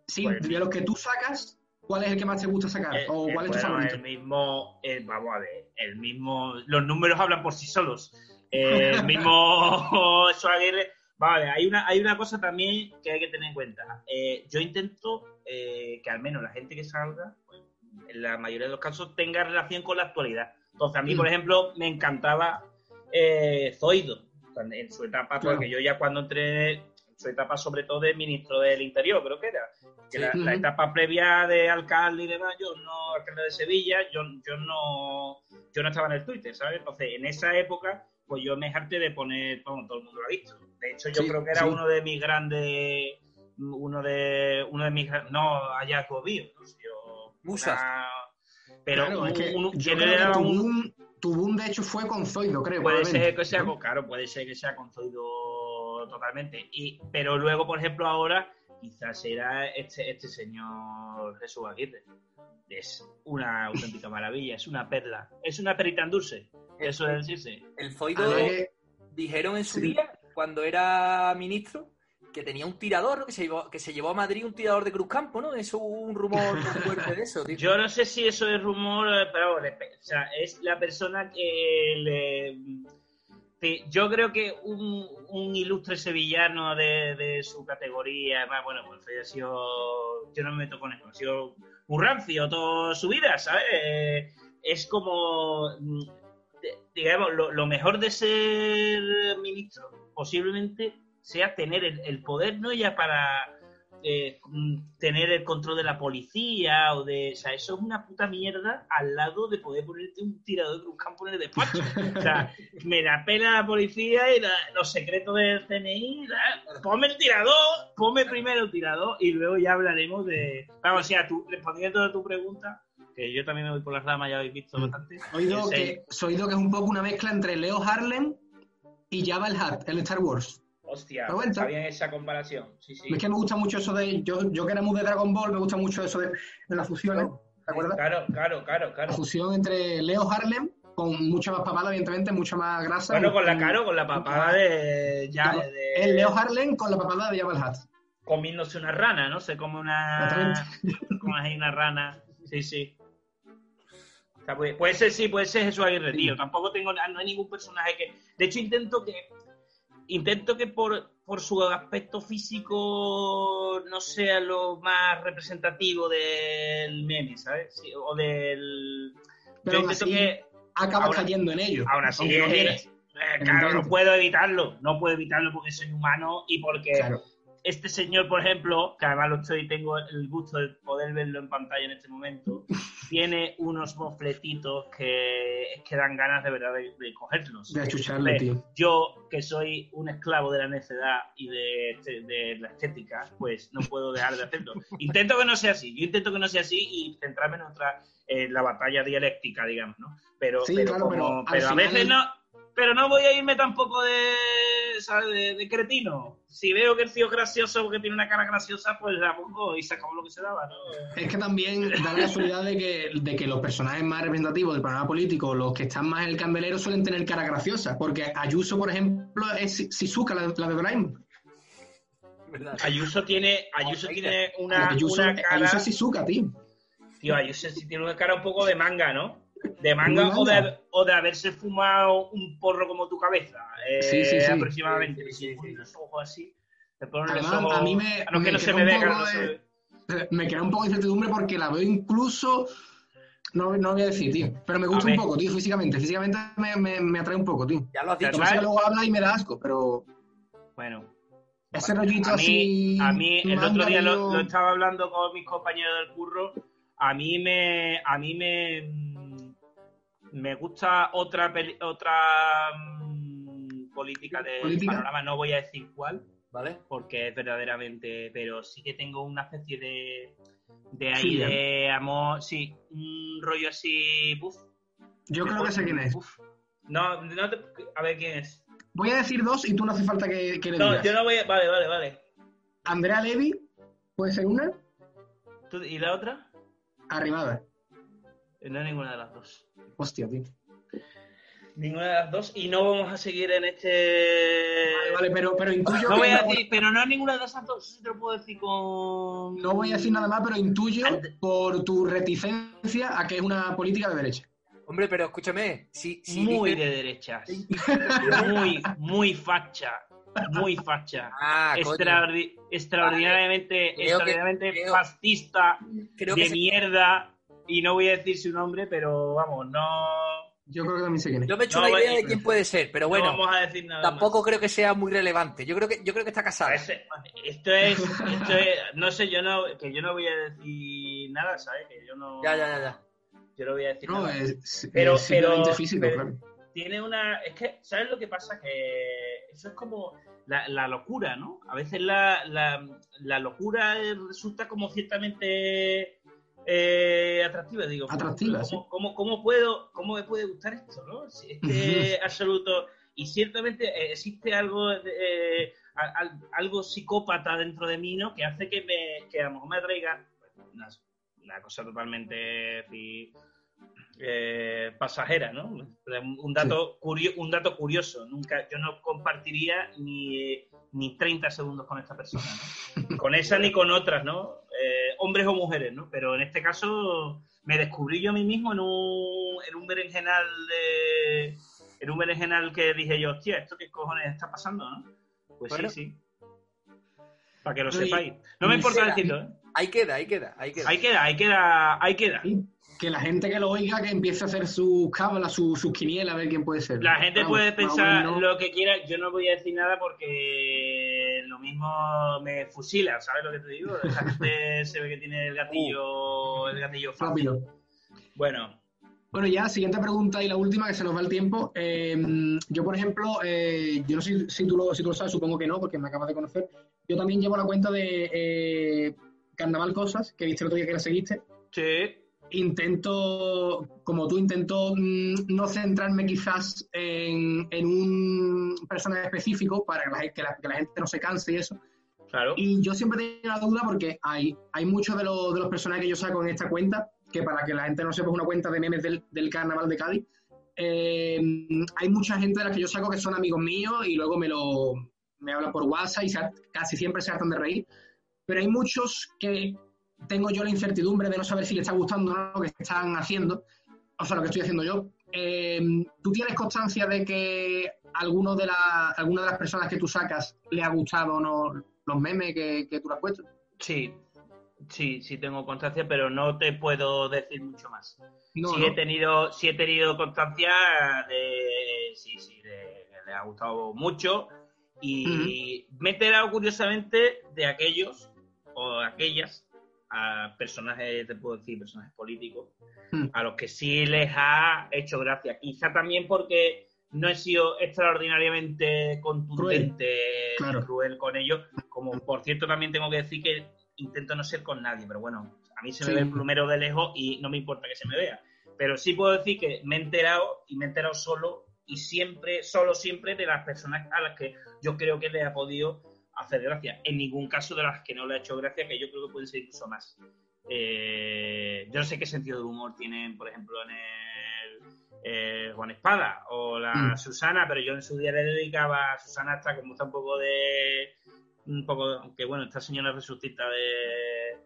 Sí, Pues- de los que tú sacas, ¿cuál es el que más te gusta sacar? eh, ¿O eh, cuál es tu bueno, favorito? el mismo. eh, vamos a ver, el mismo. Los números hablan por sí solos. El mismo Aguirre. Vale, hay una, hay una cosa también que hay que tener en cuenta. Eh, yo intento eh, que al menos la gente que salga, pues, en la mayoría de los casos, tenga relación con la actualidad. Entonces, a mí, Mm. por ejemplo, me encantaba eh, Zoido, en su etapa, Claro. porque yo ya cuando entré, en su etapa sobre todo de ministro del Interior, creo que era, que Sí. la, etapa previa de alcalde y demás, yo no, alcalde de Sevilla, yo, yo no yo no estaba en el Twitter, ¿sabes? Entonces, en esa época, pues yo me harté de poner, bueno, todo el mundo lo ha visto. De hecho, yo Sí, creo que era sí. uno de mis grandes uno de uno de mis no hallazgos ¿no? Yo- Musas. una- pero Claro, es que un- yo creo que tu un- boom, tu boom, de hecho, fue con Zoido, creo. puede ser que sea claro, puede ser que sea con Zoido totalmente. Y, pero luego, por ejemplo, ahora quizás era este, este señor Jesús Aguirre. Es una auténtica maravilla, es una perla, es una perita en dulce, eso es decirse. El Zoido que- dijeron en su Sí. día, cuando era ministro, que tenía un tirador, ¿no? que, se llevó, que se llevó a Madrid un tirador de Cruzcampo, ¿no? Eso un rumor muy fuerte de eso, tío. Yo no sé si eso es rumor, eh, pero le- o sea, es la persona que le... yo creo que un, un ilustre sevillano de, de su categoría, además, bueno, pues ha sido... Yo no me meto con eso, ha sido un rancio toda su vida, ¿sabes? Eh, Es como... mm, digamos, lo, mejor de ser ministro posiblemente sea tener el poder, no ya para eh, mm, tener el control de la policía o de. O sea, eso es una puta mierda al lado de poder ponerte un tirador de un campo en el despacho. O sea, me la pena la policía y la- los secretos del CNI. la- ponme el tirador, ponme primero el tirador y luego ya hablaremos de. Vamos, o sea, tú, respondiendo a tu pregunta, que yo también me voy por las ramas, ya habéis visto bastante. Zoido, el que, Zoido, que es un poco una mezcla entre Leo Harlem y Jabba el Hutt, el Star Wars. Hostia, está bien esa comparación. Sí, sí. Es que me gusta mucho eso de. Yo, yo que era muy de Dragon Ball, me gusta mucho eso de, de las fusiones. ¿Te acuerdas? Claro, claro, claro, La claro. fusión entre Leo Harlem, con mucha más papada, evidentemente, mucha más grasa. Bueno, con la caro, con la papada de. Ya, Claro, de- El Leo Harlem con la papada de Jabba el Hutt. comiéndose una rana, ¿no? Se come una. Como ahí una rana. Sí, sí. O sea, puede, puede ser, sí, puede ser Jesús Aguirre, tío. Tampoco tengo. No hay ningún personaje que. De hecho, intento que. Intento que por, por su aspecto físico no sea lo más representativo del meme, ¿sabes? Sí, o del. Pero aún así, que. acabas Ahora- cayendo en ello. Así, aunque no eh, claro, no puedo evitarlo. No puedo evitarlo porque soy humano y porque Claro. Este señor, por ejemplo, que además lo estoy, tengo el gusto de poder verlo en pantalla en este momento, tiene unos mofletitos que que dan ganas de verdad de, de cogerlos. De achucharle, Hombre, tío. Yo, que soy un esclavo de la necedad y de, de la estética, pues no puedo dejar de hacerlo. Intento que no sea así, yo intento que no sea así y centrarme en otra, en la batalla dialéctica, digamos, ¿no? Pero, Sí, pero, claro, como- pero a final- veces no, pero no voy a irme tampoco de, ¿sabes? de, de cretino. Si veo que el tío es gracioso porque tiene una cara graciosa, pues la pongo y sacamos lo que se daba, ¿no? Es que también da la casualidad de que, de que los personajes más representativos del panorama político, los que están más en el candelero, suelen tener cara graciosa. Porque Ayuso, por ejemplo, es Shizuka, la, la de. ¿Verdad? Ayuso tiene, Ayuso tiene una, Ayuso, una cara... Ayuso es Shizuka, tío. Tío, Ayuso sí tiene una cara un poco de manga, ¿no? De manga, Muy o de, o de haberse fumado un porro como tu cabeza. eh, Sí, sí, sí. Aproximadamente. Sí, sí, los ojos así. Te ponen los Además, ojos... a mí me- no, que me no se queda me claro, no de- ve. Me crea un poco de incertidumbre porque la veo incluso. No, no voy a decir, tío. Pero me gusta A un poco, tío, físicamente. Físicamente me, me, me atrae un poco, tío. Ya lo has dicho. Que que luego habla y me da asco, pero Bueno, ese rollito a mí, así. a mí el otro día lo, lo estaba hablando con mis compañeros del curro. A mí me, a mí me, me gusta otra peli- otra mm, política de ¿Política? panorama. No voy a decir cuál, ¿Vale? porque es verdaderamente, pero sí que tengo una especie de, de ahí de amor, sí, un rollo así, uf, Yo creo que sé quién es. uf. No, no te- a ver quién es. Voy a decir dos y tú no hace falta que, que le No, digas. yo no voy a, vale, vale, vale. Andrea Levy, puede ser una, ¿Tú- ¿Y la otra? arrimada. No ninguna de las dos. Hostia, tío. Ninguna de las dos. Y no vamos a seguir en este. Vale, vale, pero, pero intuyo No que voy a no, decir, pero no es ninguna de esas dos. Te lo puedo decir con. no voy a decir nada más, pero intuyo por tu reticencia a que es una política de derecha. Hombre, pero escúchame. Si, si Muy de derechas. Muy, muy facha. Muy facha. Ah. Extraordi- extraordinariamente, Creo que- extraordinariamente creo- fascista, Creo de que se- mierda. Y no voy a decir su nombre, pero vamos, no. Yo creo que también sé quién es. Yo me he hecho No, una idea de quién puede ser, pero no bueno, vamos a decir nada. tampoco más. creo que sea muy relevante. Yo creo que, yo creo que está casada. Ese- Esto es, esto es, no sé, yo no, que yo no voy a decir nada, ¿sabes? Que yo no, Ya, ya, ya, ya. yo no voy a decir No, nada. es, Pero- es pero- físico, pero- claro. Tiene una, es que, ¿sabes lo que pasa? Que eso es como la, la locura, ¿no? A veces la, la, la locura eh, resulta como ciertamente eh, atractiva, digo. ¿cómo- Atractiva, ¿cómo, sí. cómo, cómo puedo, ¿Cómo me puede gustar esto, no? Si es que absoluto... Y ciertamente eh, existe algo, eh, algo psicópata dentro de mí, ¿no? Que hace que, me, que a lo mejor me atraiga una, una cosa totalmente eh, pasajera, ¿no? Un dato, curio- un dato curioso. Nunca, yo no compartiría ni, ni 30 segundos con esta persona, ¿no? Con esa ni con otras, ¿no? Eh, hombres o mujeres, ¿no? Pero en este caso me descubrí yo a mí mismo en un, en un berenjenal de... En un berenjenal que dije yo, hostia, ¿esto qué cojones está pasando, no? Pues Bueno. sí, sí. Para que lo sepáis. No me importa será- decirlo, ¿eh? Ahí queda, ahí queda, ahí queda. Ahí queda, ahí queda, ahí queda. Que la gente que lo oiga que empiece a hacer sus cábalas, sus sus quinielas, a ver quién puede ser. La gente Vamos, puede pensar lo que quiera, yo no voy a decir nada porque lo mismo me fusila, ¿sabes lo que te digo? Esa gente se ve que tiene el gatillo, el gatillo fácil. Rápido. Bueno, Bueno, ya, siguiente pregunta y la última, que se nos va el tiempo. Eh, yo, por ejemplo, eh, yo no sé si tú, lo, si tú lo sabes, supongo que no, porque me acabas de conocer. Yo también llevo la cuenta de eh, Carnaval Cosas, que viste el otro día que la seguiste. sí, Intento, como tú, intento mm, no centrarme quizás en, en un personaje específico para que la, que la- que la gente no se canse y eso. claro. Y yo siempre tengo la duda porque hay, hay muchos de los, de los personajes que yo saco en esta cuenta, que para que la gente no sepa es una cuenta de memes del, del carnaval de Cádiz. eh, hay mucha gente de las que yo saco que son amigos míos y luego me lo me hablan por WhatsApp y se casi siempre se hartan de reír. Pero hay muchos que tengo yo la incertidumbre de no saber si le está gustando o no lo que están haciendo, o sea, lo que estoy haciendo yo. Eh, ¿Tú tienes constancia de que alguno de la, alguna de las personas que tú sacas le ha gustado o no los memes que, que tú le has puesto? Sí, sí, sí tengo constancia, pero no te puedo decir mucho más. No, sí no. he tenido, sí he tenido constancia de, sí, sí, de le ha gustado mucho y me he enterado curiosamente de aquellos o aquellas a personajes, te puedo decir, personajes políticos, Mm. a los que sí les ha hecho gracia. Quizá también porque no he sido extraordinariamente contundente Claro. ni cruel con ellos, como por cierto también tengo que decir que intento no ser con nadie, pero bueno, a mí se me ve el plumero de lejos y no me importa que se me vea. Pero sí puedo decir que me he enterado y me he enterado solo y siempre, solo siempre de las personas a las que yo creo que les ha podido hacer gracia. En ningún caso de las que no le ha hecho gracia, que yo creo que pueden ser incluso más. Eh, yo no sé qué sentido de humor tienen, por ejemplo, en el eh, Juan Espada o la Mm. Susana, pero yo en su día le dedicaba a Susana hasta como está un poco de un poco, aunque bueno, esta señora resucita de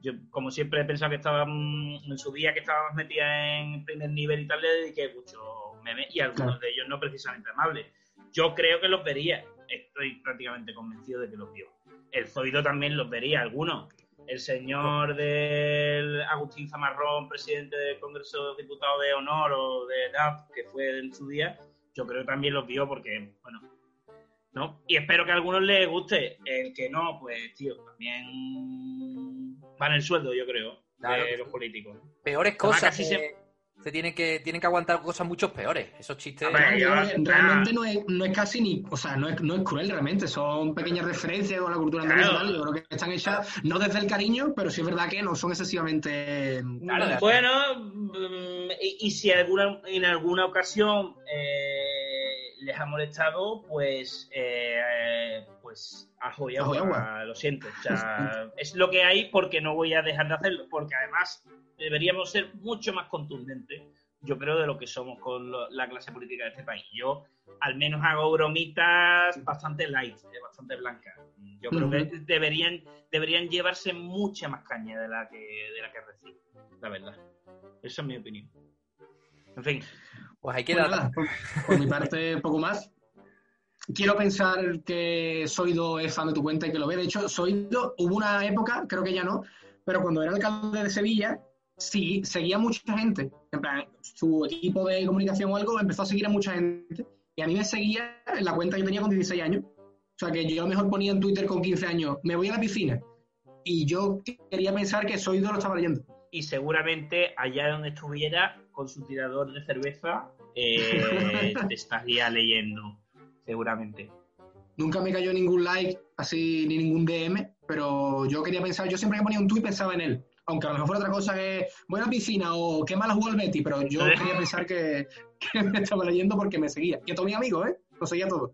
yo como siempre he pensado que estaba mm, en su día que estaba más metida en primer nivel y tal, le dediqué mucho memes y algunos Claro. de ellos no precisamente amables. Yo creo que los vería, estoy prácticamente convencido de que los vio. El Zoido también los vería, algunos. El señor del Agustín Zamarrón, presidente del Congreso de Diputados de Honor o de DAP, que fue en su día, yo creo que también los vio porque, bueno, ¿no? Y espero que a algunos les guste. El que no, pues, tío, también van el sueldo, yo creo, Claro de los políticos. Peores Además, cosas. que siempre- Se tienen que, tienen que aguantar cosas muchos peores. Esos chistes. Yo- yo- realmente no es, no es casi ni, o sea, no es, no es cruel realmente, son pequeñas referencias con la cultura Claro. yo creo que están hechas no desde el cariño, pero sí es verdad que no son excesivamente... Claro, bueno, mm, y, y si alguna, en alguna ocasión eh, les ha molestado, pues, eh, pues ajo y Ajo y agua, lo siento. O sea, es lo que hay porque no voy a dejar de hacerlo, porque además deberíamos ser mucho más contundentes, yo creo, de lo que somos con lo- la clase política de este país. Yo al menos hago bromitas bastante light, eh, bastante blancas. Yo creo que deberían, deberían llevarse mucha más caña de la que, de la que reciben, la verdad. Esa es mi opinión. En fin, Pues hay que Pues dar. por, por mi parte, poco más. Quiero pensar que Soido es fan de tu cuenta y que lo ve. De hecho, Soido, hubo una época, creo que ya no, pero cuando era alcalde de Sevilla, sí, seguía mucha gente. En plan, su equipo de comunicación o algo empezó a seguir a mucha gente. Y a mí me seguía en la cuenta que yo tenía con 16 años. O sea, que yo a lo mejor ponía en Twitter con 15 años, me voy a la piscina. Y yo quería pensar que Soido lo estaba leyendo. y seguramente allá donde estuviera, con su tirador de cerveza, eh, te estaría leyendo, seguramente. Nunca me cayó ningún like, así, ni ningún DM, pero yo quería pensar, yo siempre que ponía un tweet pensaba en él. Aunque a lo mejor fuera otra cosa que voy a la piscina o qué mala jugó el Betty, pero yo quería pensar que, que me estaba leyendo porque me seguía. Y a todos mis amigos, ¿eh? Lo seguía todo.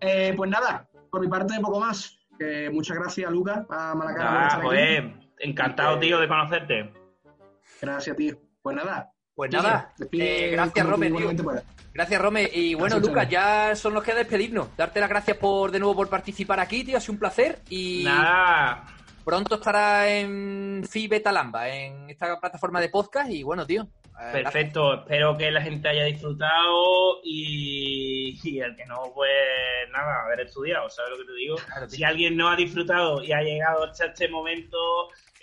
Eh, pues nada, por mi parte, poco más. Muchas gracias, Lucas, a Malacara por Ah, estar aquí. pues, encantado, tío, de conocerte. Gracias, tío. Pues nada. Pues nada, eh, gracias, Rome. Gracias, Rome. Y bueno, Gracias, Lucas, ya son los que despedirnos. Darte las gracias por de nuevo por participar aquí, tío. Ha sido un placer. Y Nada, pronto estará en Fibe Talamba, en esta plataforma de podcast. Y bueno, tío. eh, perfecto. Espero que la gente haya disfrutado y, y el que no, pues nada, haber estudiado, ¿sabes lo que te digo? Claro. Si alguien no ha disfrutado y ha llegado hasta este momento,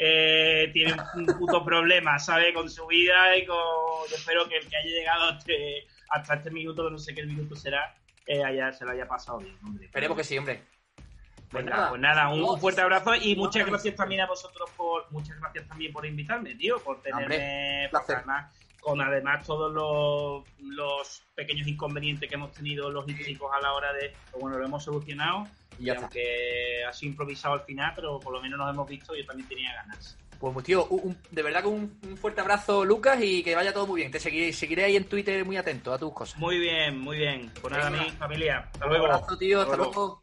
eh, tiene un puto problema, ¿sabes? Con su vida y con... Yo espero que el que haya llegado hasta este, hasta este minuto, que no sé qué minuto será, eh, haya, se lo haya pasado bien, hombre. Esperemos que sí, hombre. Pues Venga, nada. pues nada, un, fuerte abrazo y muchas gracias también a vosotros por muchas gracias también por invitarme, tío, por tenerme porque placer. además con además todos los, los pequeños inconvenientes que hemos tenido los chicos a la hora de pues bueno, lo hemos solucionado Y ya está. aunque ha sido improvisado al final, pero por lo menos nos hemos visto y yo también tenía ganas. Pues, tío, un- un- de verdad que un, un fuerte abrazo, Lucas, y que vaya todo muy bien. Te seguiré, seguiré ahí en Twitter muy atento a tus cosas. Muy bien, muy bien. Pues nada, mi familia. Hasta Un luego. abrazo, tío. Hasta luego. luego.